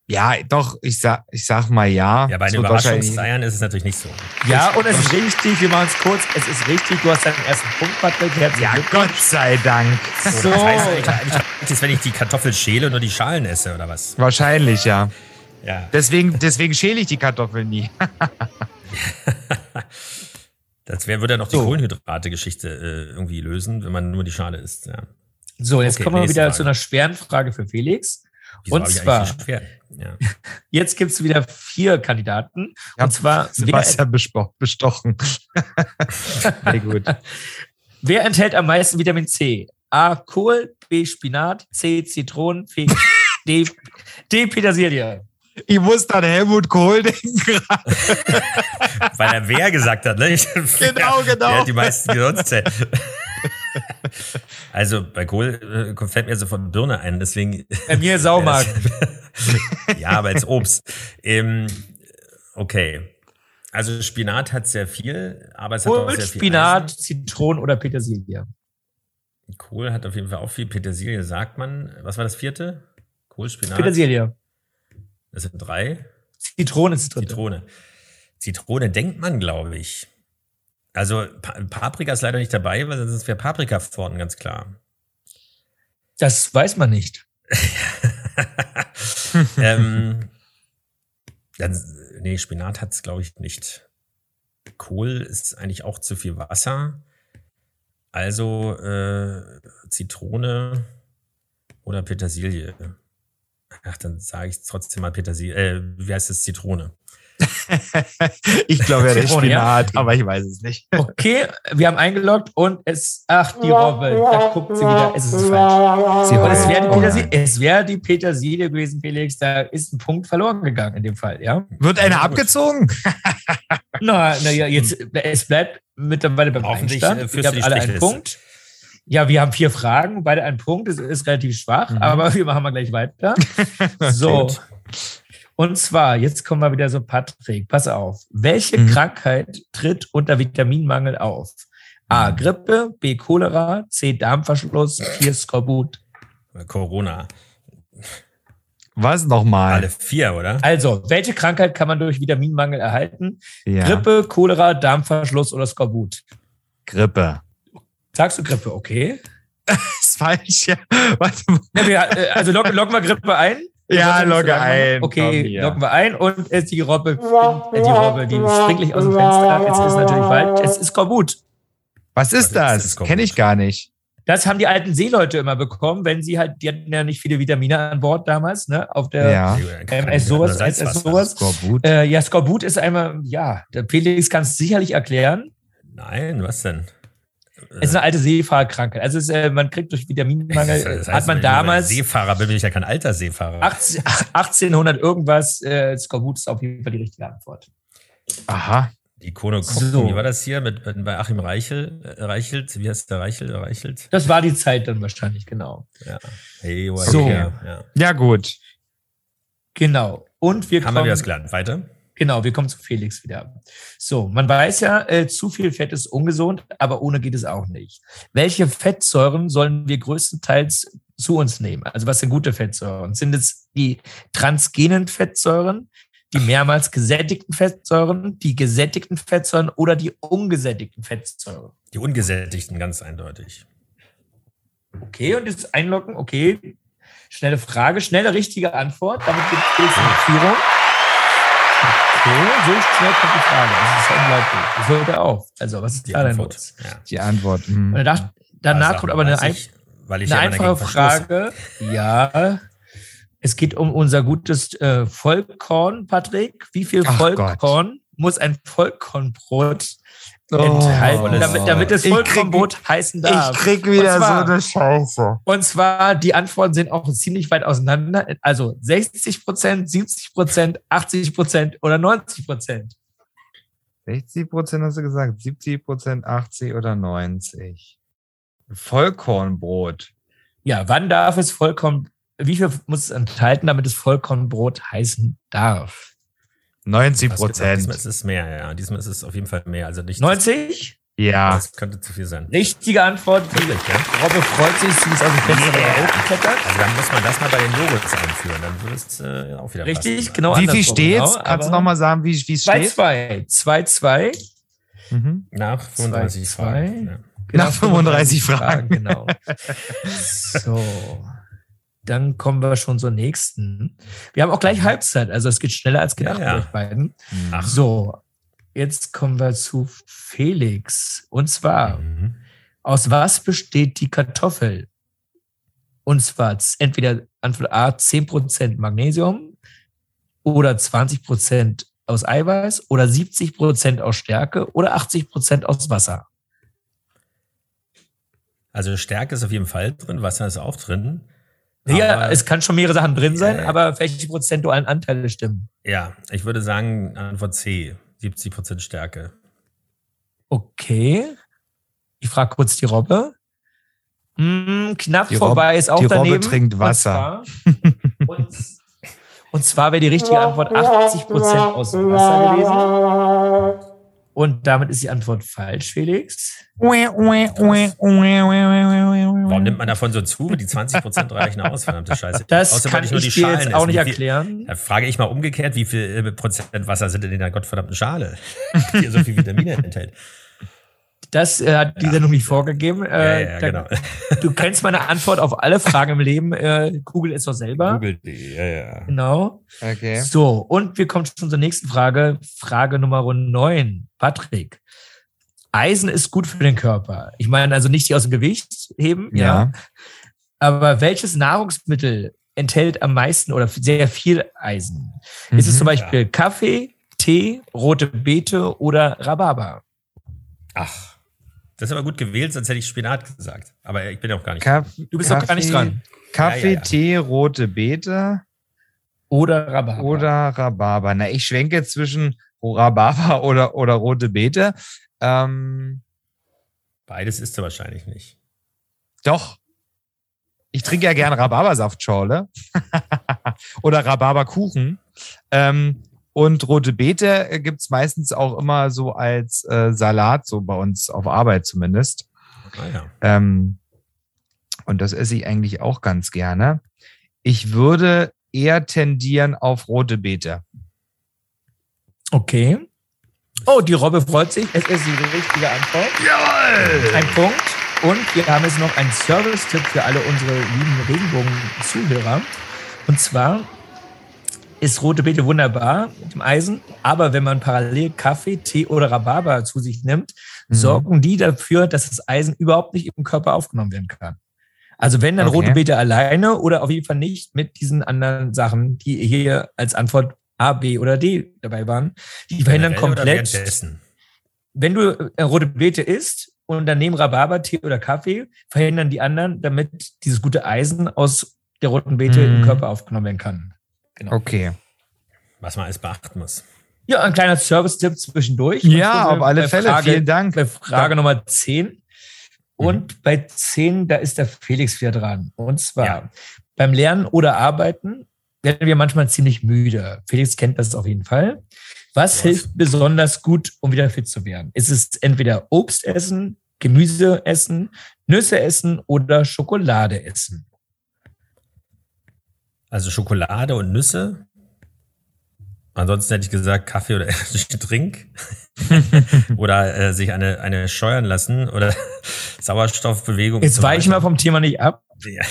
ja, doch, ich sag, ich sag mal ja. Ja, bei den Überraschungseiern ist es natürlich nicht so. Ja, und es ist richtig, wir machen es kurz, es ist richtig, du hast deinen ersten Punkt, Patrick. Herzlichen ja, Gott sei Dank. So. Das heißt eigentlich, wenn ich die Kartoffel schäle und nur die Schalen esse, oder was? Wahrscheinlich, ja. Ja. Deswegen, deswegen schäle ich die Kartoffeln nie. das wär, würde ja noch die so. Kohlenhydrate-Geschichte äh, irgendwie lösen, wenn man nur die Schale isst, ja. So, jetzt okay, kommen wir wieder Frage. zu einer schweren Frage für Felix. Wieso und zwar, ja. jetzt gibt es wieder vier Kandidaten. Ja, und zwar Sebastian wer, bestochen. Sehr gut. Wer enthält am meisten Vitamin C? A. Kohl, B. Spinat, C. Zitronen, D. D. Petersilie. Ich muss dann Helmut Kohl denken Weil er wer gesagt hat, ne? Genau, genau. Der hat die meisten sonst Also bei Kohl äh, fällt mir sofort Birne ein, deswegen. Bei mir Saumarkt. ja, aber als Obst. Ähm, okay. Also Spinat hat sehr viel, aber es hat auch sehr viel Spinat, Eisen. Zitronen oder Petersilie. Kohl hat auf jeden Fall auch viel. Petersilie sagt man. Was war das vierte? Kohl, Spinat. Petersilie. Das sind drei. Zitrone ist drin. Zitrone. Zitrone denkt man, glaube ich. Also Paprika ist leider nicht dabei, weil sonst wäre Paprika vorne ganz klar. Das weiß man nicht. ähm, dann, nee, Spinat hat es, glaube ich, nicht. Kohl ist eigentlich auch zu viel Wasser. Also äh, Zitrone oder Petersilie. Ach, dann sage ich trotzdem mal Petersilie. Äh, wie heißt das? Zitrone. ich glaube ja der Spinat, ja. aber ich weiß es nicht. Okay, wir haben eingeloggt und es, ach, die Robbe, da guckt sie wieder, es ist falsch. Sie, es wäre die, Petersilie, wär die Petersilie gewesen, Felix, da ist ein Punkt verloren gegangen in dem Fall, ja. Wird einer abgezogen? na, na ja, jetzt, es bleibt mittlerweile beim Einstand. Wir haben alle einen Punkt. Ja, wir haben vier Fragen, beide einen Punkt. Das ist relativ schwach, mhm. aber wir machen mal gleich weiter. so. Und zwar, jetzt kommen wir wieder so, Patrick, pass auf. Welche mhm. Krankheit tritt unter Vitaminmangel auf? A. Grippe, B. Cholera, C. Darmverschluss, 4. Skorbut. Corona. Was nochmal? Alle vier, oder? Also, welche Krankheit kann man durch Vitaminmangel erhalten? Ja. Grippe, Cholera, Darmverschluss oder Skorbut? Grippe. Sagst du Grippe, okay. ist falsch. Ja. Warte mal. Äh, also locken, locken wir Grippe ein. Ja, logge ein. Okay, locken wir ein und ist die Robbe, äh, die Robbe, die springt gleich aus dem Fenster. Jetzt ist natürlich falsch. Es ist Skorbut. Was ist das? Kenne ich gar nicht. Das haben die alten Seeleute immer bekommen, wenn sie halt, die hatten ja nicht viele Vitamine an Bord damals, ne? Auf der ja. MS sowas, SS sowas. Skorbut. Äh, ja, Skorbut ist einmal, ja, der Felix kann es sicherlich erklären. Nein, was denn? Es ist eine alte Seefahrerkrankheit. Also ist, äh, man kriegt durch Vitaminmangel, das heißt, hat man damals. Seefahrer bin ich ja kein alter Seefahrer. 18, 1800 irgendwas, äh, Skorbut ist auf jeden Fall die richtige Antwort. Aha. Die Ikone so. wie war das hier mit, mit bei Achim Reichel, äh, Reichelt? Wie heißt der Reichel, Reichelt? Das war die Zeit dann wahrscheinlich, genau. Ja. Hey, so. Ja. ja. gut. Genau. Und wir Haben kommen. Haben wir das gelernt. Weiter? Genau, wir kommen zu Felix wieder. So, man weiß ja, äh, zu viel Fett ist ungesund, aber ohne geht es auch nicht. Welche Fettsäuren sollen wir größtenteils zu uns nehmen? Also was sind gute Fettsäuren? Sind es die transgenen Fettsäuren, die mehrmals gesättigten Fettsäuren, die gesättigten Fettsäuren oder die ungesättigten Fettsäuren? Die ungesättigten, ganz eindeutig. Okay, und jetzt einloggen, okay. Schnelle Frage, schnelle richtige Antwort. Damit gibt es eine Führung. So schnell kommt die Frage. Das ist unglaublich. Das hört er auf. Also, was ist die da denn los? Ja. Die Antwort. Hm. Danach, danach kommt aber eine, ich, eine einfache Frage. Ja. Es geht um unser gutes äh, Vollkorn, Patrick. Wie viel Ach Vollkorn Gott. muss ein Vollkornbrot oh, enthalten, damit, damit es Vollkornbrot heißen darf. Ich krieg wieder zwar, so eine Scheiße. Und zwar, die Antworten sind auch ziemlich weit auseinander. Also 60 Prozent, 70 Prozent, 80 Prozent oder 90 Prozent. 60 Prozent hast du gesagt, 70 Prozent, 80 oder 90. Vollkornbrot. Ja, wann darf es Vollkorn, wie viel muss es enthalten, damit es Vollkornbrot heißen darf? 90 Prozent. Diesmal ist es mehr, ja. Diesmal ist es auf jeden Fall mehr. Also nicht 90? Ja. Das könnte zu viel sein. Richtige Antwort. Wirklich, ja? Robbe freut sich, sie ist aus dem Fenster yeah. geklettert. Also dann muss man das mal bei den Logos einführen. Dann würde es äh, auch wieder Richtig, passen. genau. Wie viel steht's? Genau, Kannst du nochmal sagen, wie, wie es steht? 2-2. 2-2. Mhm. Nach 35 2, Fragen. Ja. Genau, Nach 35 Fragen. Fragen genau. so dann kommen wir schon zur nächsten. Wir haben auch gleich Halbzeit, also es geht schneller als gedacht ja, ja. bei euch beiden. Ach. So, jetzt kommen wir zu Felix. Und zwar, mhm. aus was besteht die Kartoffel? Und zwar entweder Antwort A 10% Magnesium oder 20% aus Eiweiß oder 70% aus Stärke oder 80% aus Wasser. Also Stärke ist auf jeden Fall drin, Wasser ist auch drin. Ja, es kann schon mehrere Sachen drin sein, äh, aber welche prozentualen Anteile stimmen? Ja, ich würde sagen Antwort C, 70 Prozent Stärke. Okay. Ich frage kurz die Robbe. Hm, knapp die vorbei Rob, ist auch die daneben. Die Robbe trinkt Wasser. Und zwar, und, und zwar wäre die richtige Antwort 80 Prozent aus Wasser gewesen. Und damit ist die Antwort falsch, Felix. Warum nimmt man davon so zu? Die 20 Prozent reichen aus, verdammte Scheiße. Das Außer, kann ich, ich dir jetzt auch nicht erklären. Da frage ich mal umgekehrt, wie viel Prozent Wasser sind denn in der gottverdammten Schale, die so viel Vitamine enthält? Das äh, hat die ja. Sendung nicht vorgegeben. Äh, ja, ja, da, genau. Du kennst meine Antwort auf alle Fragen im Leben. Äh, Google es doch selber. Google die, ja, ja. Genau. Okay. So, und wir kommen schon zur nächsten Frage. Frage Nummer 9. Patrick. Eisen ist gut für den Körper. Ich meine also nicht die aus dem Gewicht heben, ja. ja. Aber welches Nahrungsmittel enthält am meisten oder sehr viel Eisen? Mhm, ist es mhm. zum Beispiel ja. Kaffee, Tee, rote Beete oder Rhabarber? Ach. Das ist aber gut gewählt, sonst hätte ich Spinat gesagt. Aber ich bin ja auch gar nicht Kaff Du bist Kaffee, gar nicht dran. Kaffee, ja, ja, ja. Tee, rote Beete. Oder Rhabarber. Oder Rhabarber. Na, ich schwenke zwischen Rhabarber oder, oder rote Beete. Ähm, Beides ist du wahrscheinlich nicht. Doch. Ich trinke ja gerne Rhabarbersaftschorle. oder Rhabarberkuchen. Ähm, und rote Beete äh, gibt's meistens auch immer so als äh, Salat, so bei uns auf Arbeit zumindest. Ah, ja. ähm, und das esse ich eigentlich auch ganz gerne. Ich würde eher tendieren auf rote Beete. Okay. Oh, die Robbe freut sich. Es ist die richtige Antwort. Jawohl! Ein Punkt. Und wir haben jetzt noch einen Service-Tipp für alle unsere lieben Regenbogen-Zuhörer. Und zwar ist rote Beete wunderbar mit dem Eisen, aber wenn man parallel Kaffee, Tee oder Rhabarber zu sich nimmt, mhm. sorgen die dafür, dass das Eisen überhaupt nicht im Körper aufgenommen werden kann. Also wenn dann okay. rote Beete alleine oder auf jeden Fall nicht mit diesen anderen Sachen, die hier als Antwort A, B oder D dabei waren, die verhindern komplett. Wenn du äh, rote Beete isst und daneben Rhabarber, Tee oder Kaffee, verhindern die anderen, damit dieses gute Eisen aus der roten Beete mhm. im Körper aufgenommen werden kann. Genau. Okay. Was man alles beachten muss. Ja, ein kleiner Service-Tipp zwischendurch. Ja, auf alle Fälle. Frage, Vielen Dank. Bei Frage Nummer 10. Und mhm. bei 10, da ist der Felix wieder dran. Und zwar ja. beim Lernen oder Arbeiten werden wir manchmal ziemlich müde. Felix kennt das auf jeden Fall. Was, Was? hilft besonders gut, um wieder fit zu werden? Ist es entweder Obst essen, Gemüse essen, Nüsse essen oder Schokolade essen? Also Schokolade und Nüsse. Ansonsten hätte ich gesagt Kaffee oder Trink. oder äh, sich eine, eine scheuern lassen oder Sauerstoffbewegung. Jetzt weichen wir vom Thema nicht ab. Ja.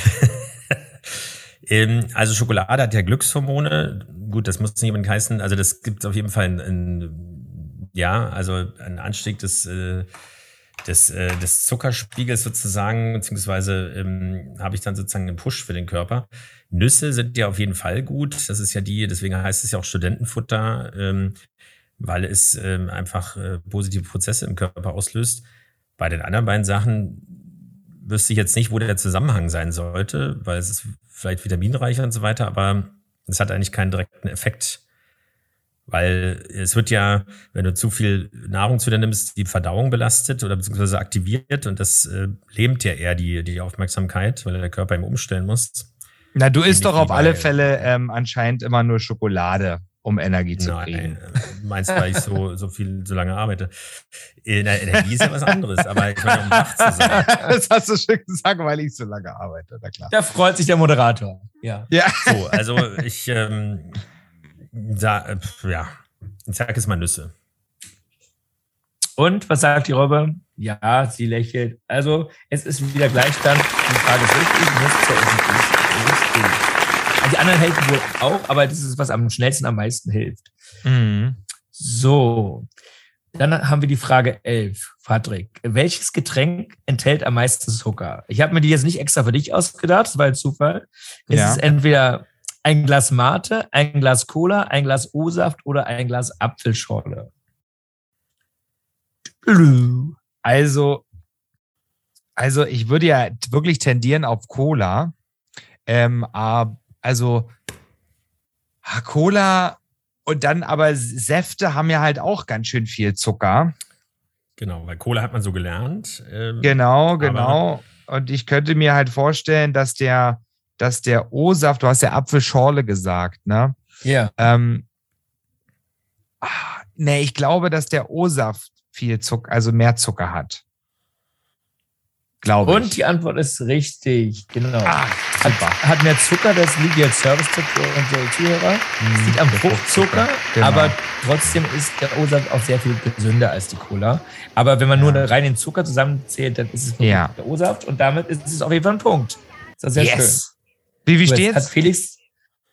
ähm, also Schokolade hat ja Glückshormone. Gut, das muss nicht unbedingt heißen. Also das gibt auf jeden Fall ein, ein ja, also ein Anstieg des äh, des, äh, des Zuckerspiegels sozusagen, beziehungsweise ähm, habe ich dann sozusagen einen Push für den Körper. Nüsse sind ja auf jeden Fall gut. Das ist ja die, deswegen heißt es ja auch Studentenfutter, ähm, weil es ähm, einfach äh, positive Prozesse im Körper auslöst. Bei den anderen beiden Sachen wüsste ich jetzt nicht, wo der Zusammenhang sein sollte, weil es ist vielleicht vitaminreicher und so weiter, aber es hat eigentlich keinen direkten Effekt weil es wird ja, wenn du zu viel Nahrung zu dir nimmst, die Verdauung belastet oder beziehungsweise aktiviert und das äh, lähmt ja eher die, die Aufmerksamkeit, weil der Körper eben umstellen muss. Na, du isst doch auf alle Fälle ähm, anscheinend immer nur Schokolade, um Energie zu Nein, kriegen. Äh, meinst du, weil ich so, so viel, so lange arbeite? In der Energie ist ja was anderes, aber ich meine, um wach zu sein. das hast du schön gesagt, weil ich so lange arbeite, na klar. Da freut sich der Moderator. Ja. ja. So, also ich, ähm, da, äh, ja, ich sage es mal Nüsse. Und was sagt die Robbe? Ja, sie lächelt. Also, es ist wieder Gleichstand. Die Frage ist richtig. Nüsse ist richtig. Also die anderen helfen wohl auch, aber das ist, was am schnellsten am meisten hilft. Mhm. So. Dann haben wir die Frage 11. Patrick, welches Getränk enthält am meisten Zucker? Ich habe mir die jetzt nicht extra für dich ausgedacht, das war ein Zufall. Es ja. ist entweder ein Glas Mate, ein Glas Cola, ein Glas O-Saft oder ein Glas Apfelschorle? Also, also ich würde ja wirklich tendieren auf Cola. Ähm, also Cola und dann aber Säfte haben ja halt auch ganz schön viel Zucker. Genau, weil Cola hat man so gelernt. Ähm, genau, genau. Und ich könnte mir halt vorstellen, dass der dass der O-Saft, du hast ja Apfelschorle gesagt, ne? Ja. Ähm, ach, nee, ich glaube, dass der O-Saft viel Zucker, also mehr Zucker hat. Glaube Und ich. die Antwort ist richtig, genau. Ah, hat, hat, mehr Zucker, das liegt jetzt Service-Tipp für unsere Zuhörer. Es mm, liegt am Fruchtzucker, genau. aber trotzdem ist der O-Saft auch sehr viel gesünder als die Cola. Aber wenn man ja. nur rein den Zucker zusammenzählt, dann ist es nur ja. der O-Saft und damit ist es auf jeden Fall ein Punkt. Das ist sehr yes. schön. Wie, wie steht's? Hat Felix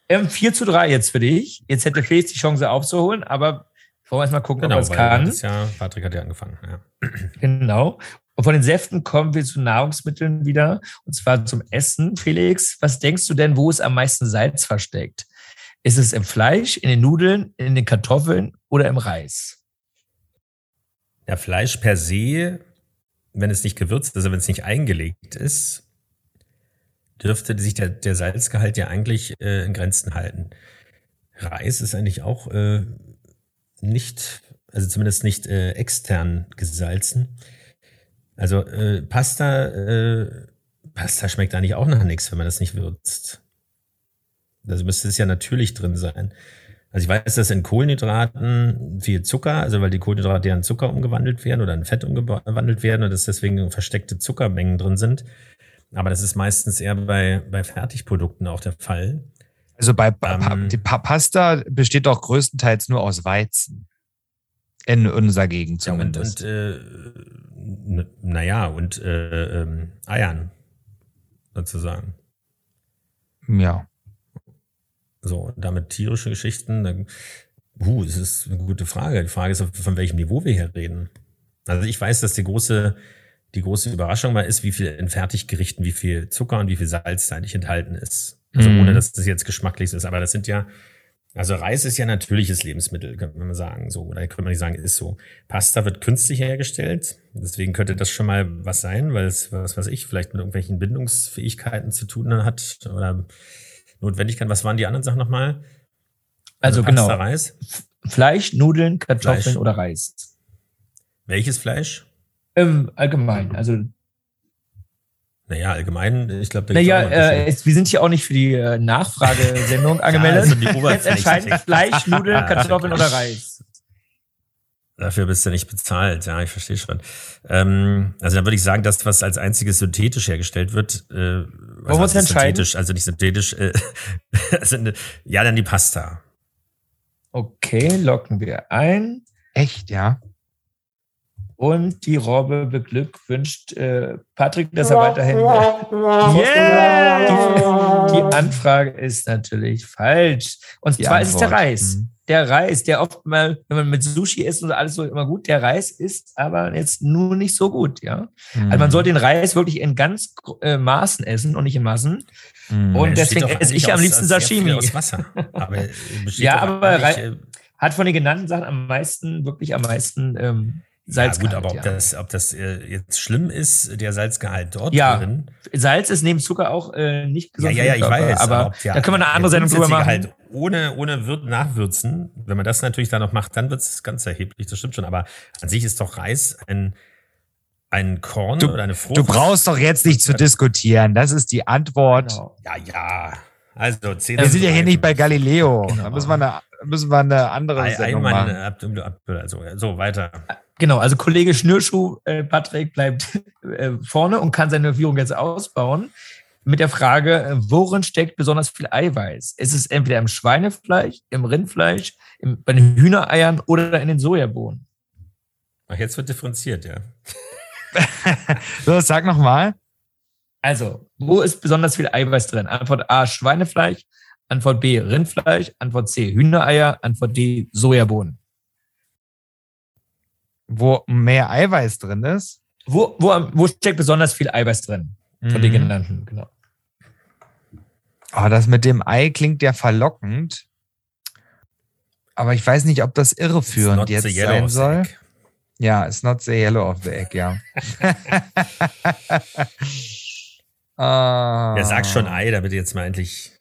ähm, 4 zu 3 jetzt für dich. Jetzt hätte Felix die Chance aufzuholen, aber wollen wir erstmal gucken, genau, ob er es kann. Das Jahr, Patrick hat ja angefangen. Ja. Genau. Und von den Säften kommen wir zu Nahrungsmitteln wieder. Und zwar zum Essen. Felix, was denkst du denn, wo ist am meisten Salz versteckt? Ist es im Fleisch, in den Nudeln, in den Kartoffeln oder im Reis? Ja, Fleisch per se, wenn es nicht gewürzt ist, also wenn es nicht eingelegt ist, dürfte sich der, der Salzgehalt ja eigentlich äh, in Grenzen halten. Reis ist eigentlich auch äh, nicht, also zumindest nicht äh, extern gesalzen. Also äh, Pasta, äh, Pasta schmeckt eigentlich auch nach nichts, wenn man das nicht würzt. Also müsste es ja natürlich drin sein. Also ich weiß, dass in Kohlenhydraten viel Zucker, also weil die Kohlenhydrate ja in Zucker umgewandelt werden oder in Fett umgewandelt werden und dass deswegen versteckte Zuckermengen drin sind. Aber das ist meistens eher bei, bei Fertigprodukten auch der Fall. Also bei ähm, die Pasta besteht doch größtenteils nur aus Weizen. In unserer Gegend zumindest. Ja, und, und äh, naja, und äh, ähm, Eiern sozusagen. Ja. So, und damit tierische Geschichten, dann, uh, das ist eine gute Frage. Die Frage ist, von welchem Niveau wir hier reden. Also ich weiß, dass die große, die große Überraschung mal ist, wie viel in Fertiggerichten, wie viel Zucker und wie viel Salz da nicht enthalten ist. Also mhm. ohne, dass das jetzt geschmacklich ist. Aber das sind ja, also Reis ist ja natürliches Lebensmittel, kann man sagen. So, oder könnte man nicht sagen, ist so. Pasta wird künstlich hergestellt. Deswegen könnte das schon mal was sein, weil es, was weiß ich, vielleicht mit irgendwelchen Bindungsfähigkeiten zu tun hat oder Notwendigkeit. Was waren die anderen Sachen nochmal? Also, also Pasta, genau. Reis? Fleisch, Nudeln, Kartoffeln Fleisch. oder Reis. Welches Fleisch? Im Allgemeinen. Also naja, allgemein, ich glaube, Naja, äh, wir sind hier auch nicht für die äh, Nachfragesendung angemeldet. ja, also Jetzt entscheiden Fleisch, Nudeln, Kartoffeln oder Reis. Dafür bist du nicht bezahlt, ja, ich verstehe schon. Ähm, also dann würde ich sagen, dass was als einziges synthetisch hergestellt wird, äh, Wollen wir uns entscheiden? Synthetisch, also nicht synthetisch, äh, also, ja, dann die Pasta. Okay, locken wir ein. Echt, ja? Und die Robbe beglückwünscht äh, Patrick, dass er weiterhin. yeah! Die, die, Anfrage ist natürlich falsch. Und die zwar Antwort. ist es der Reis. Mhm. Der Reis, der oft mal, wenn man mit Sushi isst und alles so immer gut, der Reis ist aber jetzt nur nicht so gut, ja. Mhm. Also man soll den Reis wirklich in ganz äh, Maßen essen und nicht in Massen. Mhm. Und deswegen esse ich aus, am liebsten Sashimi. Aus Wasser. Aber ja, aber äh, hat von den genannten Sachen am meisten, wirklich am meisten ähm, Salzgehalt. Ja, gut, aber ob, ja. das, ob das äh, jetzt schlimm ist, der Salzgehalt dort ja, drin. Salz ist neben Zucker auch äh, nicht gesund. Ja, ja, ja, ich weiß. Aber, aber ja, da können wir eine andere Sendung drüber machen. Halt ohne, ohne Würden nachwürzen, wenn man das natürlich dann noch macht, dann wird es ganz erheblich. Das stimmt schon. Aber an sich ist doch Reis ein, ein Korn du, oder eine Frucht. Du brauchst doch jetzt nicht zu diskutieren. Das ist die Antwort. Genau. Ja, ja. Also, zehn Wir sind ja hier nicht bei Galileo. Genau. Da müssen wir eine, müssen wir eine andere ein, Sendung machen. Also, so, weiter. Genau, also Kollege Schnürschuh, äh, Patrick, bleibt äh, vorne und kann seine Führung jetzt ausbauen mit der Frage, äh, worin steckt besonders viel Eiweiß? Ist es entweder im Schweinefleisch, im Rindfleisch, im, bei den Hühnereiern oder in den Sojabohnen? Ach, jetzt wird differenziert, ja. so, sag nochmal. Also, wo ist besonders viel Eiweiß drin? Antwort A, Schweinefleisch. Antwort B, Rindfleisch. Antwort C, Hühnereier. Antwort D, Sojabohnen wo mehr Eiweiß drin ist. Wo, wo, wo steckt besonders viel Eiweiß drin? Von mhm. den genannten, genau. Oh, das mit dem Ei klingt ja verlockend. Aber ich weiß nicht, ob das irreführend jetzt sein soll. Ja, it's not the yellow of the egg, ja. ah. Ja, sag schon Ei, damit jetzt mal endlich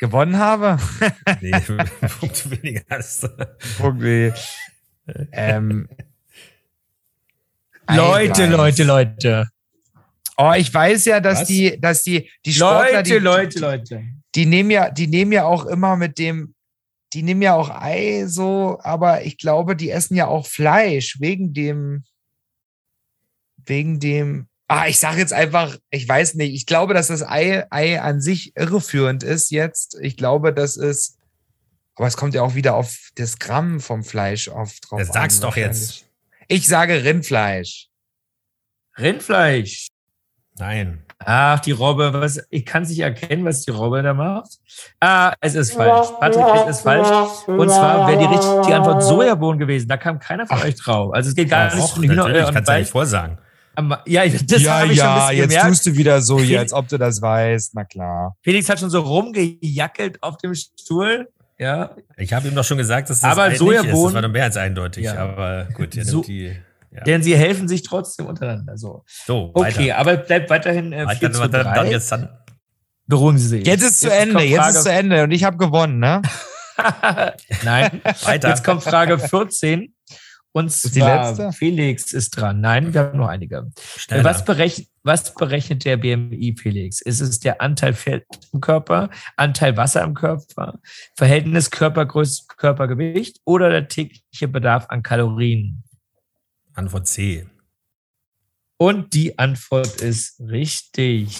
gewonnen habe. nee, Punkt weniger hast du. Punkt ähm, Leute, Leute, Leute. Oh, ich weiß ja, dass Was? die, dass die, die Sportler, Leute, die, Leute, Leute. Die nehmen ja, die nehmen ja auch immer mit dem, die nehmen ja auch Ei so, aber ich glaube, die essen ja auch Fleisch wegen dem, wegen dem. Ah, ich sage jetzt einfach, ich weiß nicht. Ich glaube, dass das Ei, Ei an sich irreführend ist jetzt. Ich glaube, das ist aber es kommt ja auch wieder auf das Gramm vom Fleisch oft drauf. Das sagst doch jetzt. Ich sage Rindfleisch. Rindfleisch. Nein. Ach, die Robbe, was, ich kann nicht erkennen, was die Robbe da macht. Ah, es ist falsch. Patrick, es ist falsch. Und zwar wäre die richtige Antwort Sojabohnen gewesen. Da kam keiner von Ach, euch drauf. Also es geht gar nicht um Hühner Ich kann es ja nicht vorsagen. Ja, das ja, habe ich ja, schon ein bisschen jetzt gemerkt. tust du wieder so hier, als ob du das weißt. Na klar. Felix hat schon so rumgejackelt auf dem Stuhl. Ja. Ich habe ihm doch schon gesagt, dass das aber Sojabohnen, ist. Das war doch mehr als eindeutig. Ja. Aber gut, so, die, ja. Denn sie helfen sich trotzdem untereinander. So, so okay, weiter. aber bleibt weiterhin äh, 4 zu 3. Dann jetzt dann Beruhigen Sie sich. Jetzt ist zu Ende, jetzt ist zu Ende und ich habe gewonnen, ne? Nein, weiter. Jetzt kommt Frage 14. Und zwar, Felix ist dran. Nein, wir haben noch einige. Was berechnet, was berechnet der BMI, Felix? Ist es der Anteil Fett im Körper, Anteil Wasser im Körper, Verhältnis Körpergröße, Körpergewicht oder der tägliche Bedarf an Kalorien? Antwort C. Und die Antwort ist richtig.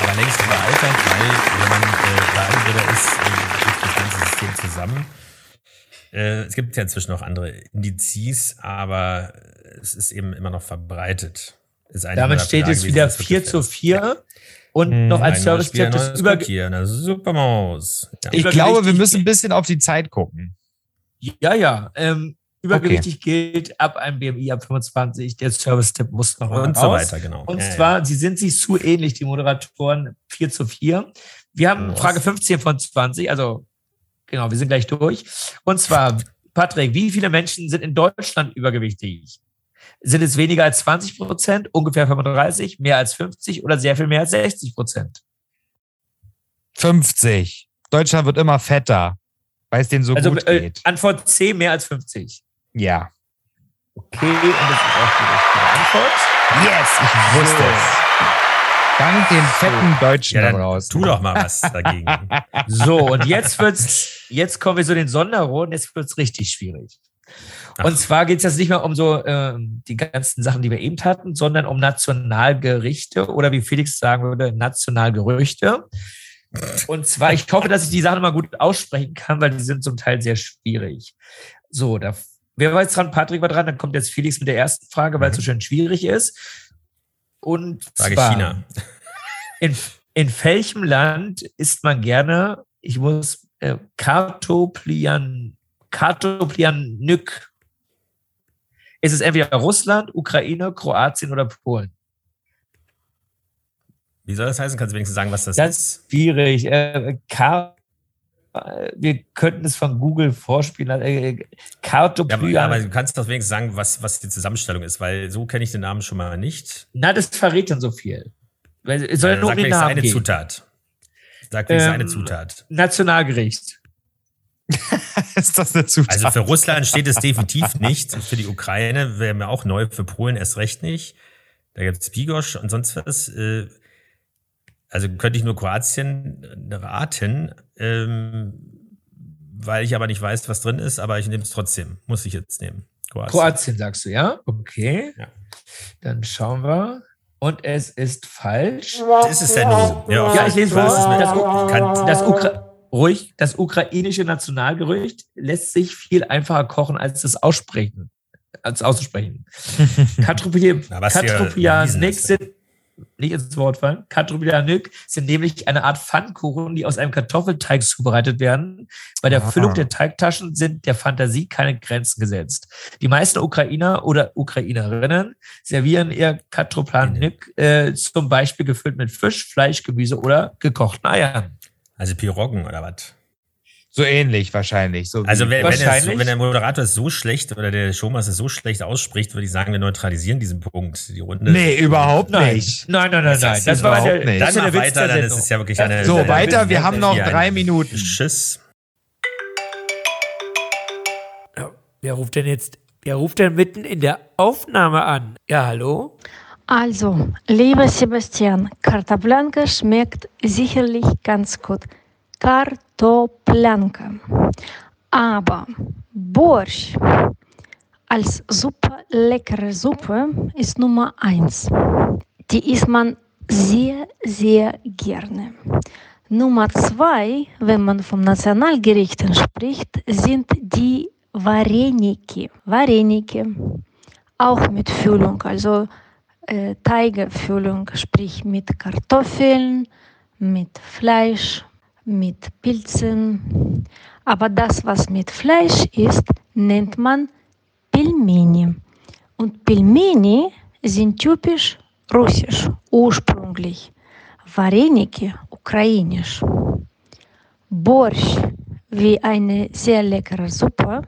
Aber längst überaltert, weil wenn man äh, ist äh, das ganze System zusammen Äh, es gibt ja inzwischen noch andere Indizes, aber es ist eben immer noch verbreitet. Damit steht es wieder 4 zu 4. Und hm, noch als Service-Tipp das über eine Supermaus. Ja. Ich glaube, wir müssen ein bisschen auf die Zeit gucken. Ja, ja. Ähm, übergewichtig okay. gilt ab einem BMI ab 25. Der Service-Tipp muss noch Und raus. so weiter, genau. Und ja, zwar, ja. sie sind sich zu ähnlich, die Moderatoren 4 zu 4. Wir haben Was? Frage 15 von 20, also genau, wir sind gleich durch. Und zwar, Patrick, wie viele Menschen sind in Deutschland übergewichtig? Sind es weniger als 20 Prozent, ungefähr 35, mehr als 50 oder sehr viel mehr als 60 Prozent? 50. Deutschland wird immer fetter, weil es denen so also, gut äh, geht. Antwort C, mehr als 50. Ja. Okay, und das ist auch die richtige Antwort. Yes, ich wusste es. Dank den fetten Deutschen ja, raus. Tu doch mal was dagegen. so, und jetzt wird's, jetzt kommen wir zu den Sonderrunden, jetzt wird's richtig schwierig. Und zwar geht es jetzt nicht mehr um so äh, die ganzen Sachen, die wir eben hatten, sondern um Nationalgerichte oder wie Felix sagen würde, Nationalgerüchte. Und zwar, ich hoffe, dass ich die Sachen mal gut aussprechen kann, weil die sind zum Teil sehr schwierig. So, da, wer war jetzt dran? Patrick war dran, dann kommt jetzt Felix mit der ersten Frage, weil es so schön schwierig ist. Und Sage zwar, China. In, in welchem Land isst man gerne, ich muss, äh, Kartoplian, Kartoplianük ist es entweder Russland, Ukraine, Kroatien oder Polen? Wie soll das heißen? Kannst du wenigstens sagen, was das, das ist? Schwierig. Äh, Kar wir könnten es von Google vorspielen. Äh, Kartoplyan. Ja, aber, du kannst doch wenigstens sagen, was, was die Zusammenstellung ist, weil so kenne ich den Namen schon mal nicht. Na, das verrät dann so viel. Es soll ja, nur um den Namen eine. Zutat. Sag ähm, eine Zutat. Nationalgericht. ist das eine Zutat? Also für Russland steht es definitiv nicht. Für die Ukraine wäre mir auch neu, für Polen erst recht nicht. Da gibt es Bigosch und sonst was. Äh, also könnte ich nur Kroatien raten, ähm, weil ich aber nicht weiß, was drin ist, aber ich nehme es trotzdem. Muss ich jetzt nehmen. Kroatien. Kroatien sagst du, ja? Okay. Ja. Dann schauen wir. Und es ist falsch. Das ist ja nur. Ja, ja ich lese vor. Das, das, Ukra ruhig, das ukrainische Nationalgerücht lässt sich viel einfacher kochen als das Aussprechen. Als auszusprechen. Katropianik sind, nicht ins Wort fallen, Katropianik sind nämlich eine Art Pfannkuchen, die aus einem Kartoffelteig zubereitet werden. Bei der Aha. Füllung der Teigtaschen sind der Fantasie keine Grenzen gesetzt. Die meisten Ukrainer oder Ukrainerinnen servieren ihr Katropianik äh, zum Beispiel gefüllt mit Fisch, Fleisch, Gemüse oder gekochten Eiern. Also Piroggen oder was? So ähnlich wahrscheinlich. So also wenn, wahrscheinlich. Wenn, wenn, der Moderator es so schlecht oder der Showmaster es so schlecht ausspricht, würde ich sagen, wir neutralisieren diesen Punkt. Die Runde. Nee, überhaupt nicht. Nein, nein, nein, nein. Das, war der, nicht. Dann weiter, dann ist es ja wirklich eine. So, weiter, wir haben noch drei Minuten. Tschüss. Wer ruft denn jetzt? Wer ruft denn mitten in der Aufnahme an? Ja, hallo? Also, lieber Sebastian, Kartoblanka schmeckt sicherlich ganz gut. Kartoplanka. Aber Borsch als super leckere Suppe ist Nummer eins. Die isst man sehr, sehr gerne. Nummer zwei, wenn man vom Nationalgerichten spricht, sind die Vareniki. Vareniki. Auch mit Füllung, also äh, Teigefüllung, sprich mit Kartoffeln, mit Fleisch, mit Pilzen. Aber das, was mit Fleisch ist, nennt man Pelmeni. Und Pelmeni sind typisch russisch, ursprünglich. Vareniki ukrainisch. Borsch wie eine sehr leckere Suppe,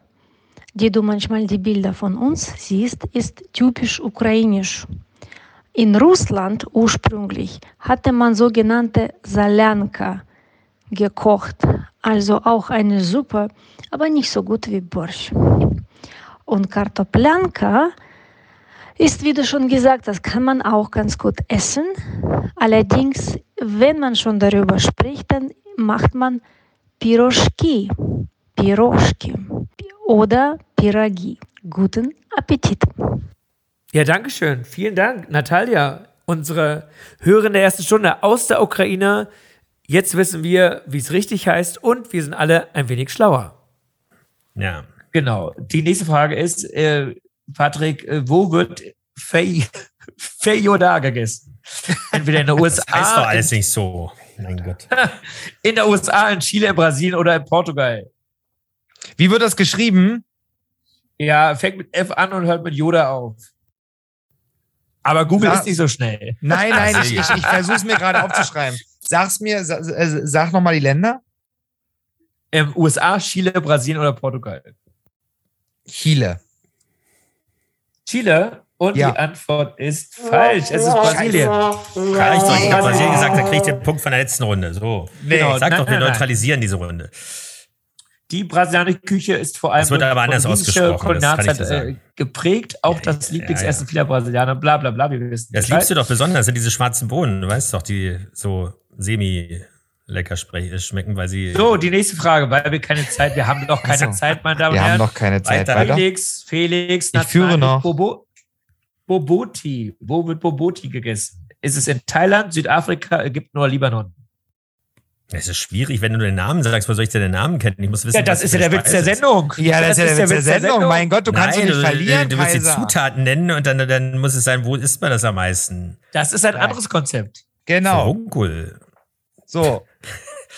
die du manchmal die Bilder von uns siehst, ist typisch ukrainisch. In Russland ursprünglich hatte man sogenannte Salянka gekocht, also auch eine Suppe, aber nicht so gut wie Borsch. Und Kartoplanka ist, wie du schon gesagt hast, kann man auch ganz gut essen. Allerdings, wenn man schon darüber spricht, dann macht man Piroschki, Piroschki oder Piragi. Guten Appetit! Ja, danke schön. Vielen Dank, Natalia, unsere Hörerin der ersten Stunde aus der Ukraine. Jetzt wissen wir, wie es richtig heißt und wir sind alle ein wenig schlauer. Ja. Genau. Die nächste Frage ist, äh, Patrick, äh, wo wird Fei Feijoda gegessen? Entweder in der USA. Das heißt doch alles nicht so. Mein Gott. In der USA, in Chile, in Brasilien oder in Portugal. Wie wird das geschrieben? Ja, fängt mit F an und hört mit Yoda auf. Aber Google sag, ist nicht so schnell. Nein, nein, ich, ich, ich versuche es mir gerade aufzuschreiben. Sag's mir, sag, äh, sag nochmal die Länder. Ähm, USA, Chile, Brasilien oder Portugal? Chile. Chile? Und ja. die Antwort ist falsch. Es ist Brasilien. Kann ich doch. Ich habe Brasilien gesagt, da kriegt ihr den Punkt von der letzten Runde. So. Nee, genau. Sag nein, doch, wir nein, neutralisieren nein. diese Runde. Die brasilianische Küche ist vor allem das wird aber anders ausgesprochen. Kulinarzeit äh, geprägt. Auch ja, das Lieblingsessen ja, ja. vieler Brasilianer. Bla bla bla. Wir wissen das liebst du doch besonders, sind diese schwarzen Bohnen. Du weißt doch, die so semi lecker schmecken, weil sie. So, die nächste Frage, weil wir keine Zeit, wir haben noch keine also, Zeit, meine Damen und Herren. Wir haben noch keine Zeit. Weiter. Felix, Felix, ich führe noch. Bobo, Boboti. Wo wird Boboti gegessen? Ist es in Thailand, Südafrika, Ägypten oder Libanon? Es ist schwierig, wenn du den Namen sagst, wo soll ich denn den Namen kennen? Ich muss wissen, ja, das ist ja der Witz der Sendung. Ja, das, das ist ja der Witz der Sendung. Mein Gott, du kannst Nein, nicht verlieren. Du, du musst die Zutaten nennen und dann, dann muss es sein, wo isst man das am meisten? Das ist ein Nein. anderes Konzept. Genau. Runkel. So.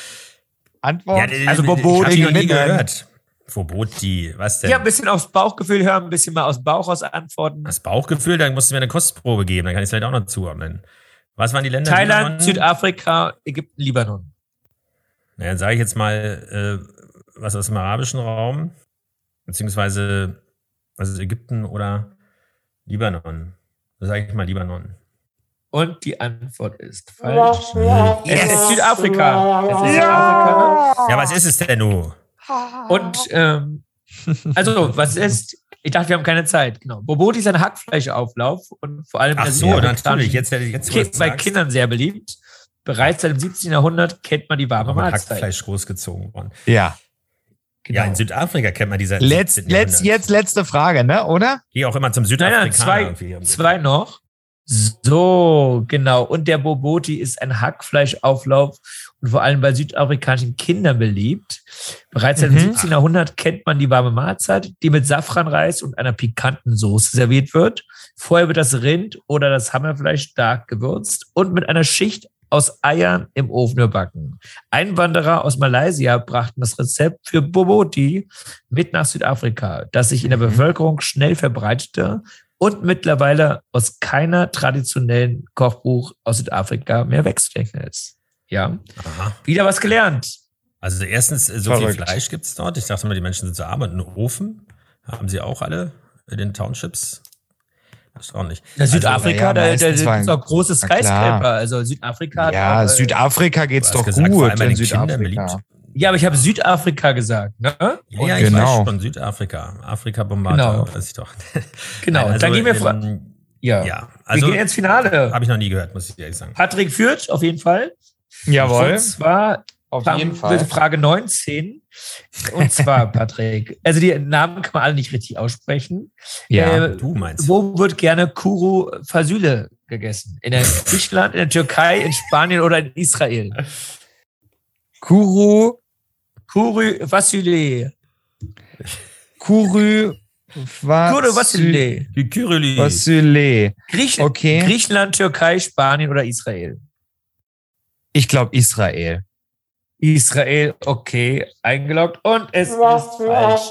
Antwort. Ja, also habe nie gehört. Boboti, was denn? Ja, ein bisschen aufs Bauchgefühl hören, ein bisschen mal aus Bauch aus antworten. Das Bauchgefühl, dann musst du mir eine Kostprobe geben, dann kann ich es vielleicht auch noch zuordnen. Was waren die Länder? Thailand, Libanon? Südafrika, Ägypten, Libanon. Na, dann sage ich jetzt mal äh, was aus dem arabischen Raum, beziehungsweise was ist Ägypten oder Libanon. Da sage ich mal Libanon. Und die Antwort ist falsch. Yes. Es ist Südafrika. Es ist ja. Südafrika. Ja, was ist es denn nun? Und ähm, also, was ist? Ich dachte, wir haben keine Zeit. Genau. Boboti ist ein Hackfleischauflauf und vor allem Ach so, natürlich. Jetzt, jetzt, bei Kindern sehr beliebt. Bereits seit dem 17. Jahrhundert kennt man die warme Mahlzeit. Hackfleisch großgezogen worden. Ja. Genau. Ja, in Südafrika kennt man diese. Letz, letz, jetzt letzte Frage, ne? Oder? Gehe auch immer zum Südafrikaner. Nein, nein, zwei, zwei noch. So, genau. Und der Boboti ist ein Hackfleischauflauf und vor allem bei südafrikanischen Kindern beliebt. Bereits mhm. im 17. Jahrhundert kennt man die warme Mahlzeit, die mit Safranreis und einer pikanten Soße serviert wird. Vorher wird das Rind oder das Hammerfleisch stark gewürzt und mit einer Schicht aus Eiern im Ofen überbacken. Einwanderer aus Malaysia brachten das Rezept für Boboti mit nach Südafrika, das sich in der mhm. Bevölkerung schnell verbreitete und mittlerweile aus keiner traditionellen Kochbuch aus Südafrika mehr wegzudenken ist. Ja. Aha. Wieder was gelernt. Also erstens, so Verrückt. viel Fleisch gibt es dort. Ich dachte mal, die Menschen sind so arm und einen Ofen haben sie auch alle in den Townships. Das ist auch nicht. Ja, Südafrika, also, ja, da, da sind auch große Skyscraper. Also Südafrika. Ja, äh, Südafrika geht's doch gesagt, gut in Südafrika. Ja, aber ich habe Südafrika gesagt, ne? Ja, ja ich genau. weiß schon, Südafrika. Afrika Bombata, genau. weiß ich doch. Genau, also, dann gehen wir ähm, ja. ja, also wir gehen ins Finale. Habe ich noch nie gehört, muss ich ehrlich sagen. Patrick führt auf jeden Fall. Jawohl. Und zwar auf jeden Fall. Frage 19. Und zwar, Patrick, also die Namen kann man alle nicht richtig aussprechen. Ja, äh, du meinst. Wo wird gerne Kuru Fasüle gegessen? In der Griechenland, in der Türkei, in Spanien oder in Israel? Kuru Kuru Vasile. Kuru Kuru Vasile. Kyryli. Vasile. Griech okay. Griechenland, Türkei, Spanien oder Israel? Ich glaube Israel. Israel, okay, eingeloggt und es ist falsch.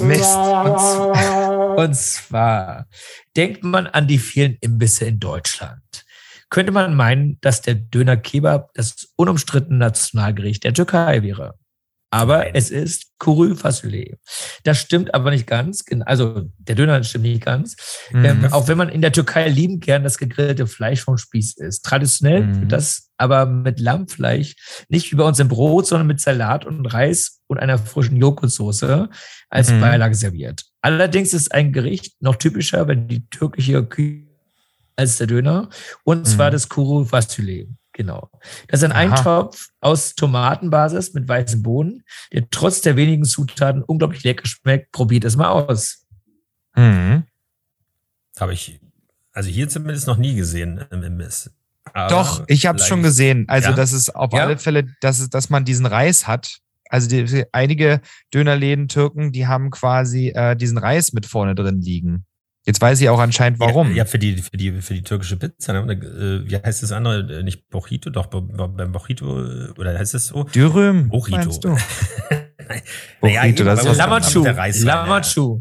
Mist. Und zwar, und zwar denkt man an die vielen Imbisse in Deutschland könnte man meinen, dass der Döner Kebab das unumstrittene Nationalgericht der Türkei wäre. Aber Nein. es ist Kuru Fasulé. Das stimmt aber nicht ganz. Also der Döner stimmt nicht ganz. Mhm. Ähm, auch wenn man in der Türkei liebend gern das gegrillte Fleisch vom Spieß isst. Traditionell mhm. wird das aber mit Lammfleisch nicht wie bei uns im Brot, sondern mit Salat und Reis und einer frischen Joghurtsoße als mhm. Beilage serviert. Allerdings ist ein Gericht noch typischer, wenn die türkische Küche als der Döner. Und zwar mhm. das Kuru Fasule. Genau. Das ist ein Aha. Eintopf aus Tomatenbasis mit weißen Bohnen, der trotz der wenigen Zutaten unglaublich lecker schmeckt. Probiert es mal aus. Mhm. Habe ich, also hier zumindest noch nie gesehen im Imbiss. Doch, ich habe es schon gesehen. Also, ja? das ist auf ja? alle Fälle, dass, dass man diesen Reis hat Also die, einige Dönerläden, Türken, die haben quasi äh, diesen Reis mit vorne drin liegen. Jetzt weiß ich auch anscheinend warum. Ja, ja für, die, für, die, für die türkische Pizza. Ne? Äh, wie heißt das andere? Äh, nicht Bochito, doch beim Bochito, äh, oder heißt es so? Dürüm. Bochito. Du? naja, Bochito, das ist Lamachu. Lamachu.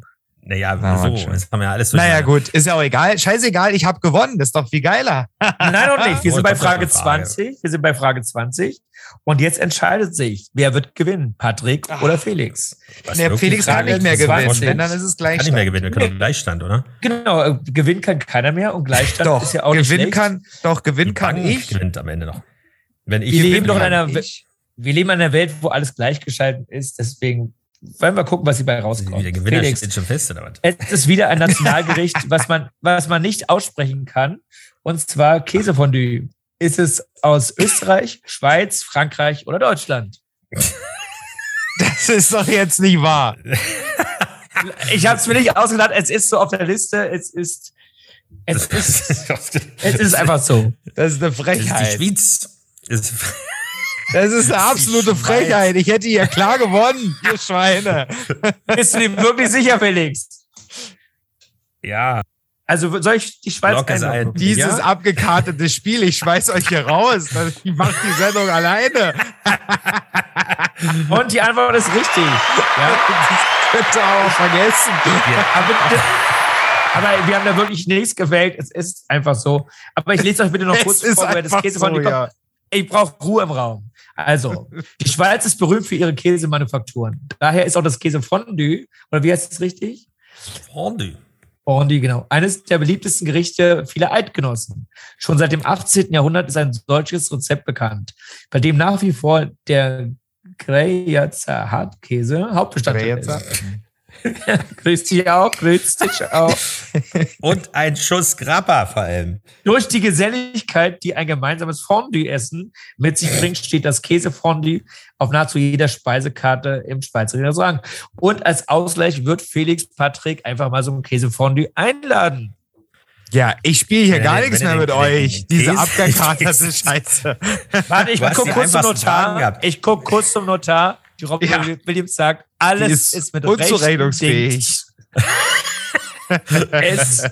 Naja, Na, so, das haben wir alles so Naja, gut, ist ja auch egal. Scheißegal, ich habe gewonnen, das ist doch viel geiler. Nein, noch nicht. Wir sind bei Frage 20. Wir sind bei Frage 20. Und jetzt entscheidet sich, wer wird gewinnen, Patrick Ach. oder Felix. Nee, Felix kann nicht mehr gewinnen, wenn dann ist es Gleichstand. Kann nicht mehr gewinnen, wir können Gleichstand, oder? Genau, äh, gewinnen kann keiner mehr und Gleichstand doch, ist ja auch gewinnen nicht kann, Doch, gewinnen kann ich. gewinnt am Ende noch. Wenn ich wir leben doch in einer, ich. wir leben in einer Welt, wo alles gleichgeschaltet ist, deswegen wollen wir gucken, was sie bei rauskommt. Der Gewinner Felix, steht schon fest, oder was? Es ist wieder ein Nationalgericht, was man, was man nicht aussprechen kann. Und zwar Käsefondue. Ist es aus Österreich, Schweiz, Frankreich oder Deutschland? Das ist doch jetzt nicht wahr. Ich habe es mir nicht ausgedacht. Es ist so auf der Liste. Es ist, es ist, es ist einfach so. Das ist eine Frechheit. Das ist die Schweiz. Das ist eine absolute Frechheit. Ich hätte hier klar gewonnen, ihr Schweine. Bist du dir wirklich sicher, Felix? Ja. Also soll ich die Schweiz sein? Dieses ja? abgekartete Spiel, ich schmeiß euch hier raus. Ich mache die Sendung alleine. Und die Antwort ist richtig. Ja, das könnt ihr auch vergessen. Aber, aber, wir haben da wirklich nichts gewählt. Es ist einfach so. Aber ich lese euch bitte noch kurz vor, wer das Käse so, von ja. Ich brauche Ruhe im Raum. Also, die Schweiz ist berühmt für ihre Käsemanufakturen. Daher ist auch das Käsefondue, oder wie heißt es richtig? Fondue. Fondue, genau. Eines der beliebtesten Gerichte vieler Eidgenossen. Schon seit dem 18. Jahrhundert ist ein solches Rezept bekannt, bei dem nach wie vor der Greyerzer Hartkäse Hauptbestandteil ist. grüß dich auch, grüß dich auch. Und ein Schuss Grappa vor allem. Durch die Geselligkeit, die ein gemeinsames Fondue-Essen mit sich bringt, steht das Käsefondue auf nahezu jeder Speisekarte im Schweizer Restaurant. Und als Ausgleich wird Felix Patrick einfach mal so ein Käsefondue einladen. Ja, ich spiele hier wenn gar nichts mehr mit euch. Diese abgekartete Scheiße. Warte, ich guck kurz zum Notar. Ich guck kurz zum Notar. Die Robin ja. Williams sagt, alles ist, ist mit unzurechnungsfähig. es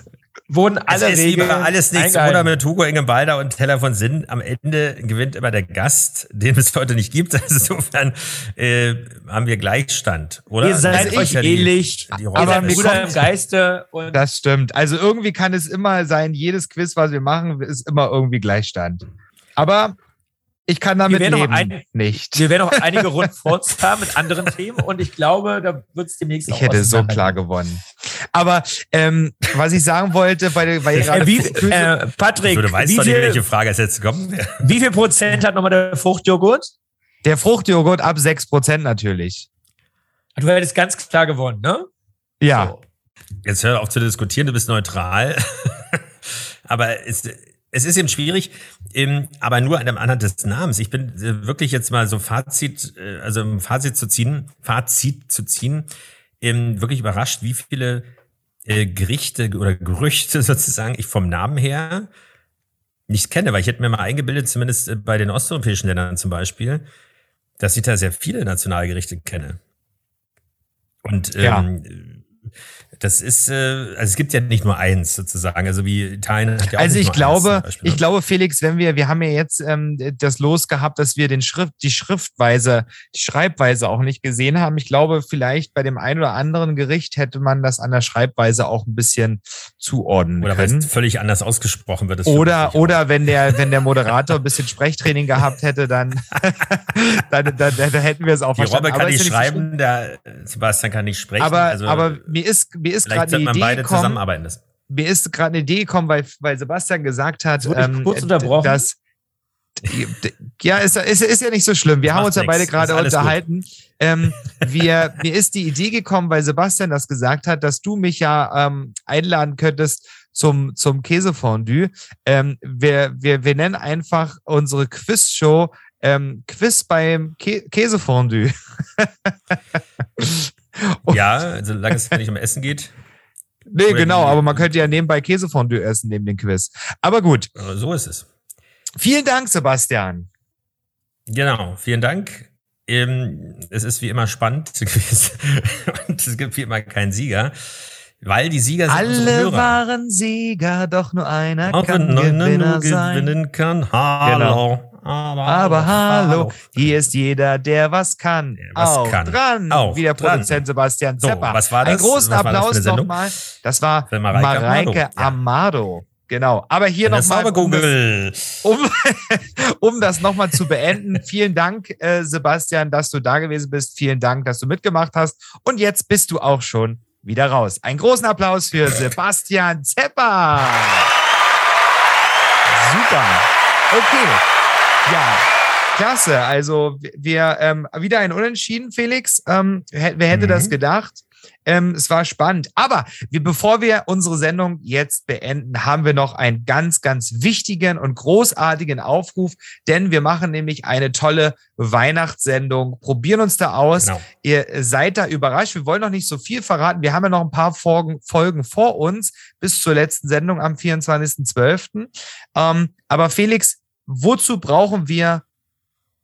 wurden alle es ist Regeln lieber alles nichts oder mit Hugo Ingebalder und Teller von Sinn. Am Ende gewinnt immer der Gast, den es heute nicht gibt. Also insofern äh, haben wir Gleichstand, oder? Ihr seid euch ähnlich, die, die aber Bruder im Geiste. das stimmt. Also irgendwie kann es immer sein, jedes Quiz, was wir machen, ist immer irgendwie Gleichstand. Aber ich kann damit wir leben. Ein, nicht. Wir werden noch einige Runden vor uns haben mit anderen Themen und ich glaube, da wird es demnächst Ich hätte so klar gewonnen. Aber ähm, was ich sagen wollte, weil, weil äh, wie, äh, Patrick, du weißt wie doch viel, nicht, welche Frage es jetzt kommt. Wie viel Prozent hat nochmal der Fruchtjoghurt? Der Fruchtjoghurt ab 6 Prozent natürlich. Du hättest ganz klar gewonnen, ne? Ja. So. Jetzt hör auf zu diskutieren, du bist neutral. Aber es, es ist eben schwierig, ähm, aber nur an dem Anhand des Namens. Ich bin äh, wirklich jetzt mal so Fazit, äh, also ein Fazit zu ziehen, Fazit zu ziehen, ähm, wirklich überrascht, wie viele äh, Gerichte oder Gerüchte sozusagen ich vom Namen her nicht kenne, weil ich hätte mir mal eingebildet, zumindest äh, bei den osteuropäischen Ländern zum Beispiel, dass ich da sehr viele Nationalgerichte kenne. Und ähm, ja das ist, äh, also es gibt ja nicht nur eins sozusagen. Also wie Italien hat ja auch Also ich glaube, Beispiel, ich ne? glaube, Felix, wenn wir, wir haben ja jetzt ähm, das Los gehabt, dass wir den Schrift, die Schriftweise, die Schreibweise auch nicht gesehen haben. Ich glaube, vielleicht bei dem einen oder anderen Gericht hätte man das an der Schreibweise auch ein bisschen zuordnen oder können. Oder völlig anders ausgesprochen wird. Oder, oder wenn der, wenn der Moderator ein bisschen Sprechtraining gehabt hätte, dann, dann, dann, dann, dann, hätten wir es auch die verstanden. Robbe kann nicht schreiben, der Sebastian kann nicht sprechen. Aber, also, aber mir ist, mir ist gerade eine Idee beide gekommen, zusammenarbeiten das. Mir ist gerade eine Idee gekommen, weil, weil Sebastian gesagt hat, ähm, dass ja, ist, ist, ist ja nicht so schlimm. Wir haben uns ja beide gerade unterhalten. Ähm, wir, mir ist die Idee gekommen, weil Sebastian das gesagt hat, dass du mich ja ähm, einladen könntest zum, zum Käsefondue. Ähm, wir, wir, wir nennen einfach unsere Quizshow ähm, Quiz beim Kä Käsefondue. ja, solange es nicht um Essen geht. Nee, genau, aber man könnte ja nebenbei Käsefondue essen neben dem Quiz. Aber gut. So ist es. Vielen Dank, Sebastian. Genau, vielen Dank. ähm, es ist wie immer spannend und es gibt wie immer keinen Sieger. Weil die Sieger sind Alle waren Sieger, doch nur einer Auch kann Gewinner sein. gewinnen kann. Hallo. Genau. Aber, Aber hallo, hallo, hier ist jeder, der was kann. Der was auch kann. dran, auch wie der Produzent Sebastian Zepper. So, was war das? Einen großen was Applaus nochmal. Das war Mareike, Mareike Amado. Amado. Genau. Aber hier nochmal, um, das, um, um das nochmal zu beenden. Vielen Dank, äh, Sebastian, dass du da gewesen bist. Vielen Dank, dass du mitgemacht hast. Und jetzt bist du auch schon wieder raus. Einen großen Applaus für Sebastian Zepper. Super. Okay. Ja, klasse. Also wir ähm, wieder ein Unentschieden, Felix. Ähm, wer hätte mhm. das gedacht? Ähm, es war spannend. Aber wir, bevor wir unsere Sendung jetzt beenden, haben wir noch einen ganz, ganz wichtigen und großartigen Aufruf, denn wir machen nämlich eine tolle Weihnachtssendung, probieren uns da aus. Genau. Ihr seid da überrascht. Wir wollen noch nicht so viel verraten. Wir haben ja noch ein paar Folgen, Folgen vor uns bis zur letzten Sendung am 24.12. Ähm, aber Felix, wozu brauchen wir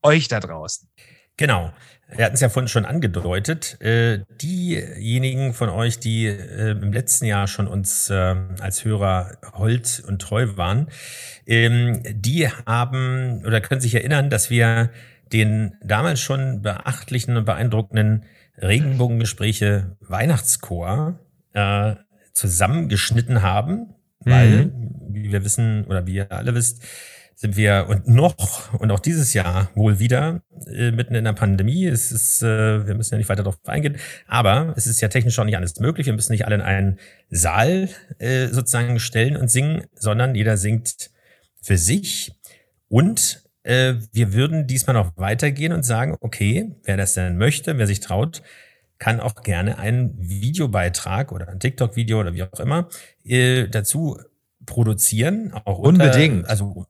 euch da draußen? Genau. Wir hatten es ja vorhin schon angedeutet. Äh, diejenigen von euch, die äh, im letzten Jahr schon uns äh, als Hörer hold und treu waren, ähm, die haben oder können sich erinnern, dass wir den damals schon beachtlichen und beeindruckenden Regenbogengespräche Weihnachtschor äh, zusammengeschnitten haben, weil, mhm. wie wir wissen oder wie ihr alle wisst, sind wir und noch und auch dieses Jahr wohl wieder äh, mitten in der Pandemie. Es ist, äh, wir müssen ja nicht weiter darauf eingehen, aber es ist ja technisch auch nicht alles möglich. Wir müssen nicht alle in einen Saal äh, sozusagen stellen und singen, sondern jeder singt für sich. Und äh, wir würden diesmal noch weitergehen und sagen, okay, wer das denn möchte, wer sich traut, kann auch gerne einen Videobeitrag oder ein TikTok-Video oder wie auch immer äh, dazu produzieren. Auch Unbedingt. Unter, also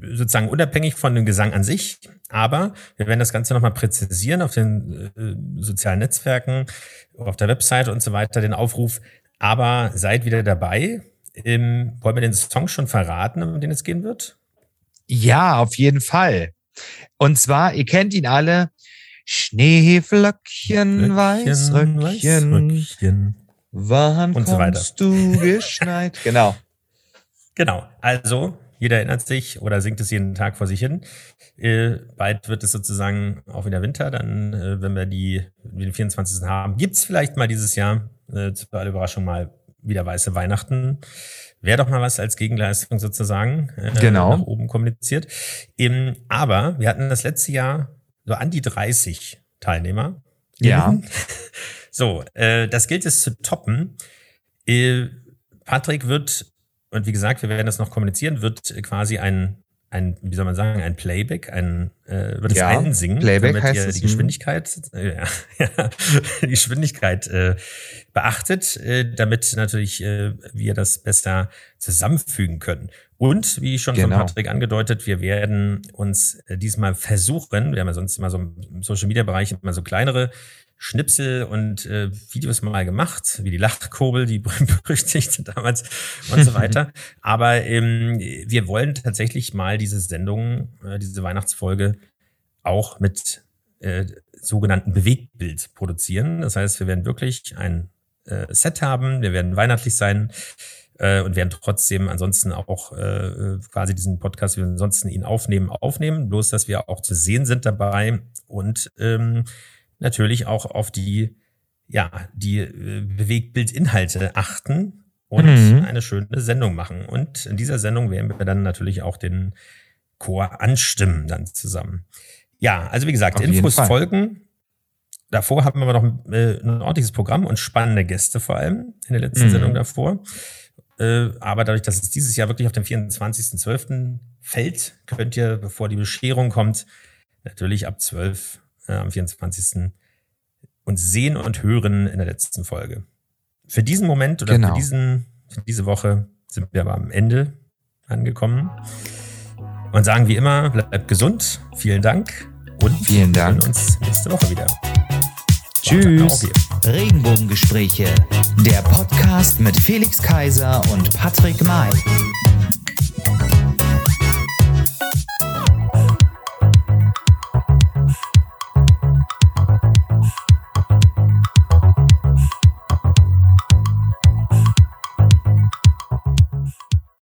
sozusagen unabhängig von dem Gesang an sich, aber wir werden das Ganze nochmal präzisieren auf den äh, sozialen Netzwerken, auf der Webseite und so weiter, den Aufruf. Aber seid wieder dabei. Ähm, wollen wir den Song schon verraten, um den es gehen wird? Ja, auf jeden Fall. Und zwar, ihr kennt ihn alle. Schneeflöckchen, Weißröckchen, Weißröckchen. Wann und kommst so du geschneit? genau. Genau. Also, jeder erinnert sich oder singt es jeden Tag vor sich hin. Äh, bald wird es sozusagen auch wieder Winter. Dann, äh, wenn wir die, den 24. haben, gibt's vielleicht mal dieses Jahr, äh, zu aller Überraschung mal wieder weiße Weihnachten. Wäre doch mal was als Gegenleistung sozusagen äh, genau. nach oben kommuniziert. Ähm, aber wir hatten das letzte Jahr so an die 30 Teilnehmer. Ja. so, äh, das gilt es zu toppen. Äh, Patrick wird und wie gesagt, wir werden das noch kommunizieren, wird quasi ein, ein wie soll man sagen, ein Playback, ein, äh, wird es ja, einsingen, Playback damit heißt ihr die Geschwindigkeit, äh, ja, ja, die Geschwindigkeit äh, beachtet, äh, damit natürlich äh, wir das besser zusammenfügen können. Und wie schon genau. von Patrick angedeutet, wir werden uns äh, diesmal versuchen, wir haben ja sonst immer so im Social Media Bereich immer so kleinere Schnipsel und äh, Videos mal gemacht, wie die Lachkurbel, die berüchtigte damals und so weiter. Aber ähm, wir wollen tatsächlich mal diese Sendung, äh, diese Weihnachtsfolge auch mit äh, sogenannten Bewegtbild produzieren. Das heißt, wir werden wirklich ein äh, Set haben, wir werden weihnachtlich sein äh, und werden trotzdem ansonsten auch äh, quasi diesen Podcast, wie wir ansonsten ihn aufnehmen, aufnehmen. Bloß, dass wir auch zu sehen sind dabei und ähm, natürlich auch auf die, ja, die äh, Bewegtbildinhalte achten und mhm. eine schöne Sendung machen. Und in dieser Sendung werden wir dann natürlich auch den Chor anstimmen dann zusammen. Ja, also wie gesagt, auf Infos folgen. Davor hatten wir noch ein, äh, ein, ordentliches Programm und spannende Gäste vor allem in der letzten mhm. Sendung davor. Äh, aber dadurch, dass es dieses Jahr wirklich auf den 24.12. fällt, könnt ihr, bevor die Bescherung kommt, natürlich ab 12 äh, am 24. uns sehen und hören in der letzten Folge. Für diesen Moment oder genau. für, diesen, für diese Woche sind wir aber am Ende angekommen und sagen wie immer, bleibt gesund, vielen Dank und vielen Dank. wir sehen uns nächste Woche wieder. Tschüss. Regenbogengespräche, der Podcast mit Felix Kaiser und Patrick May.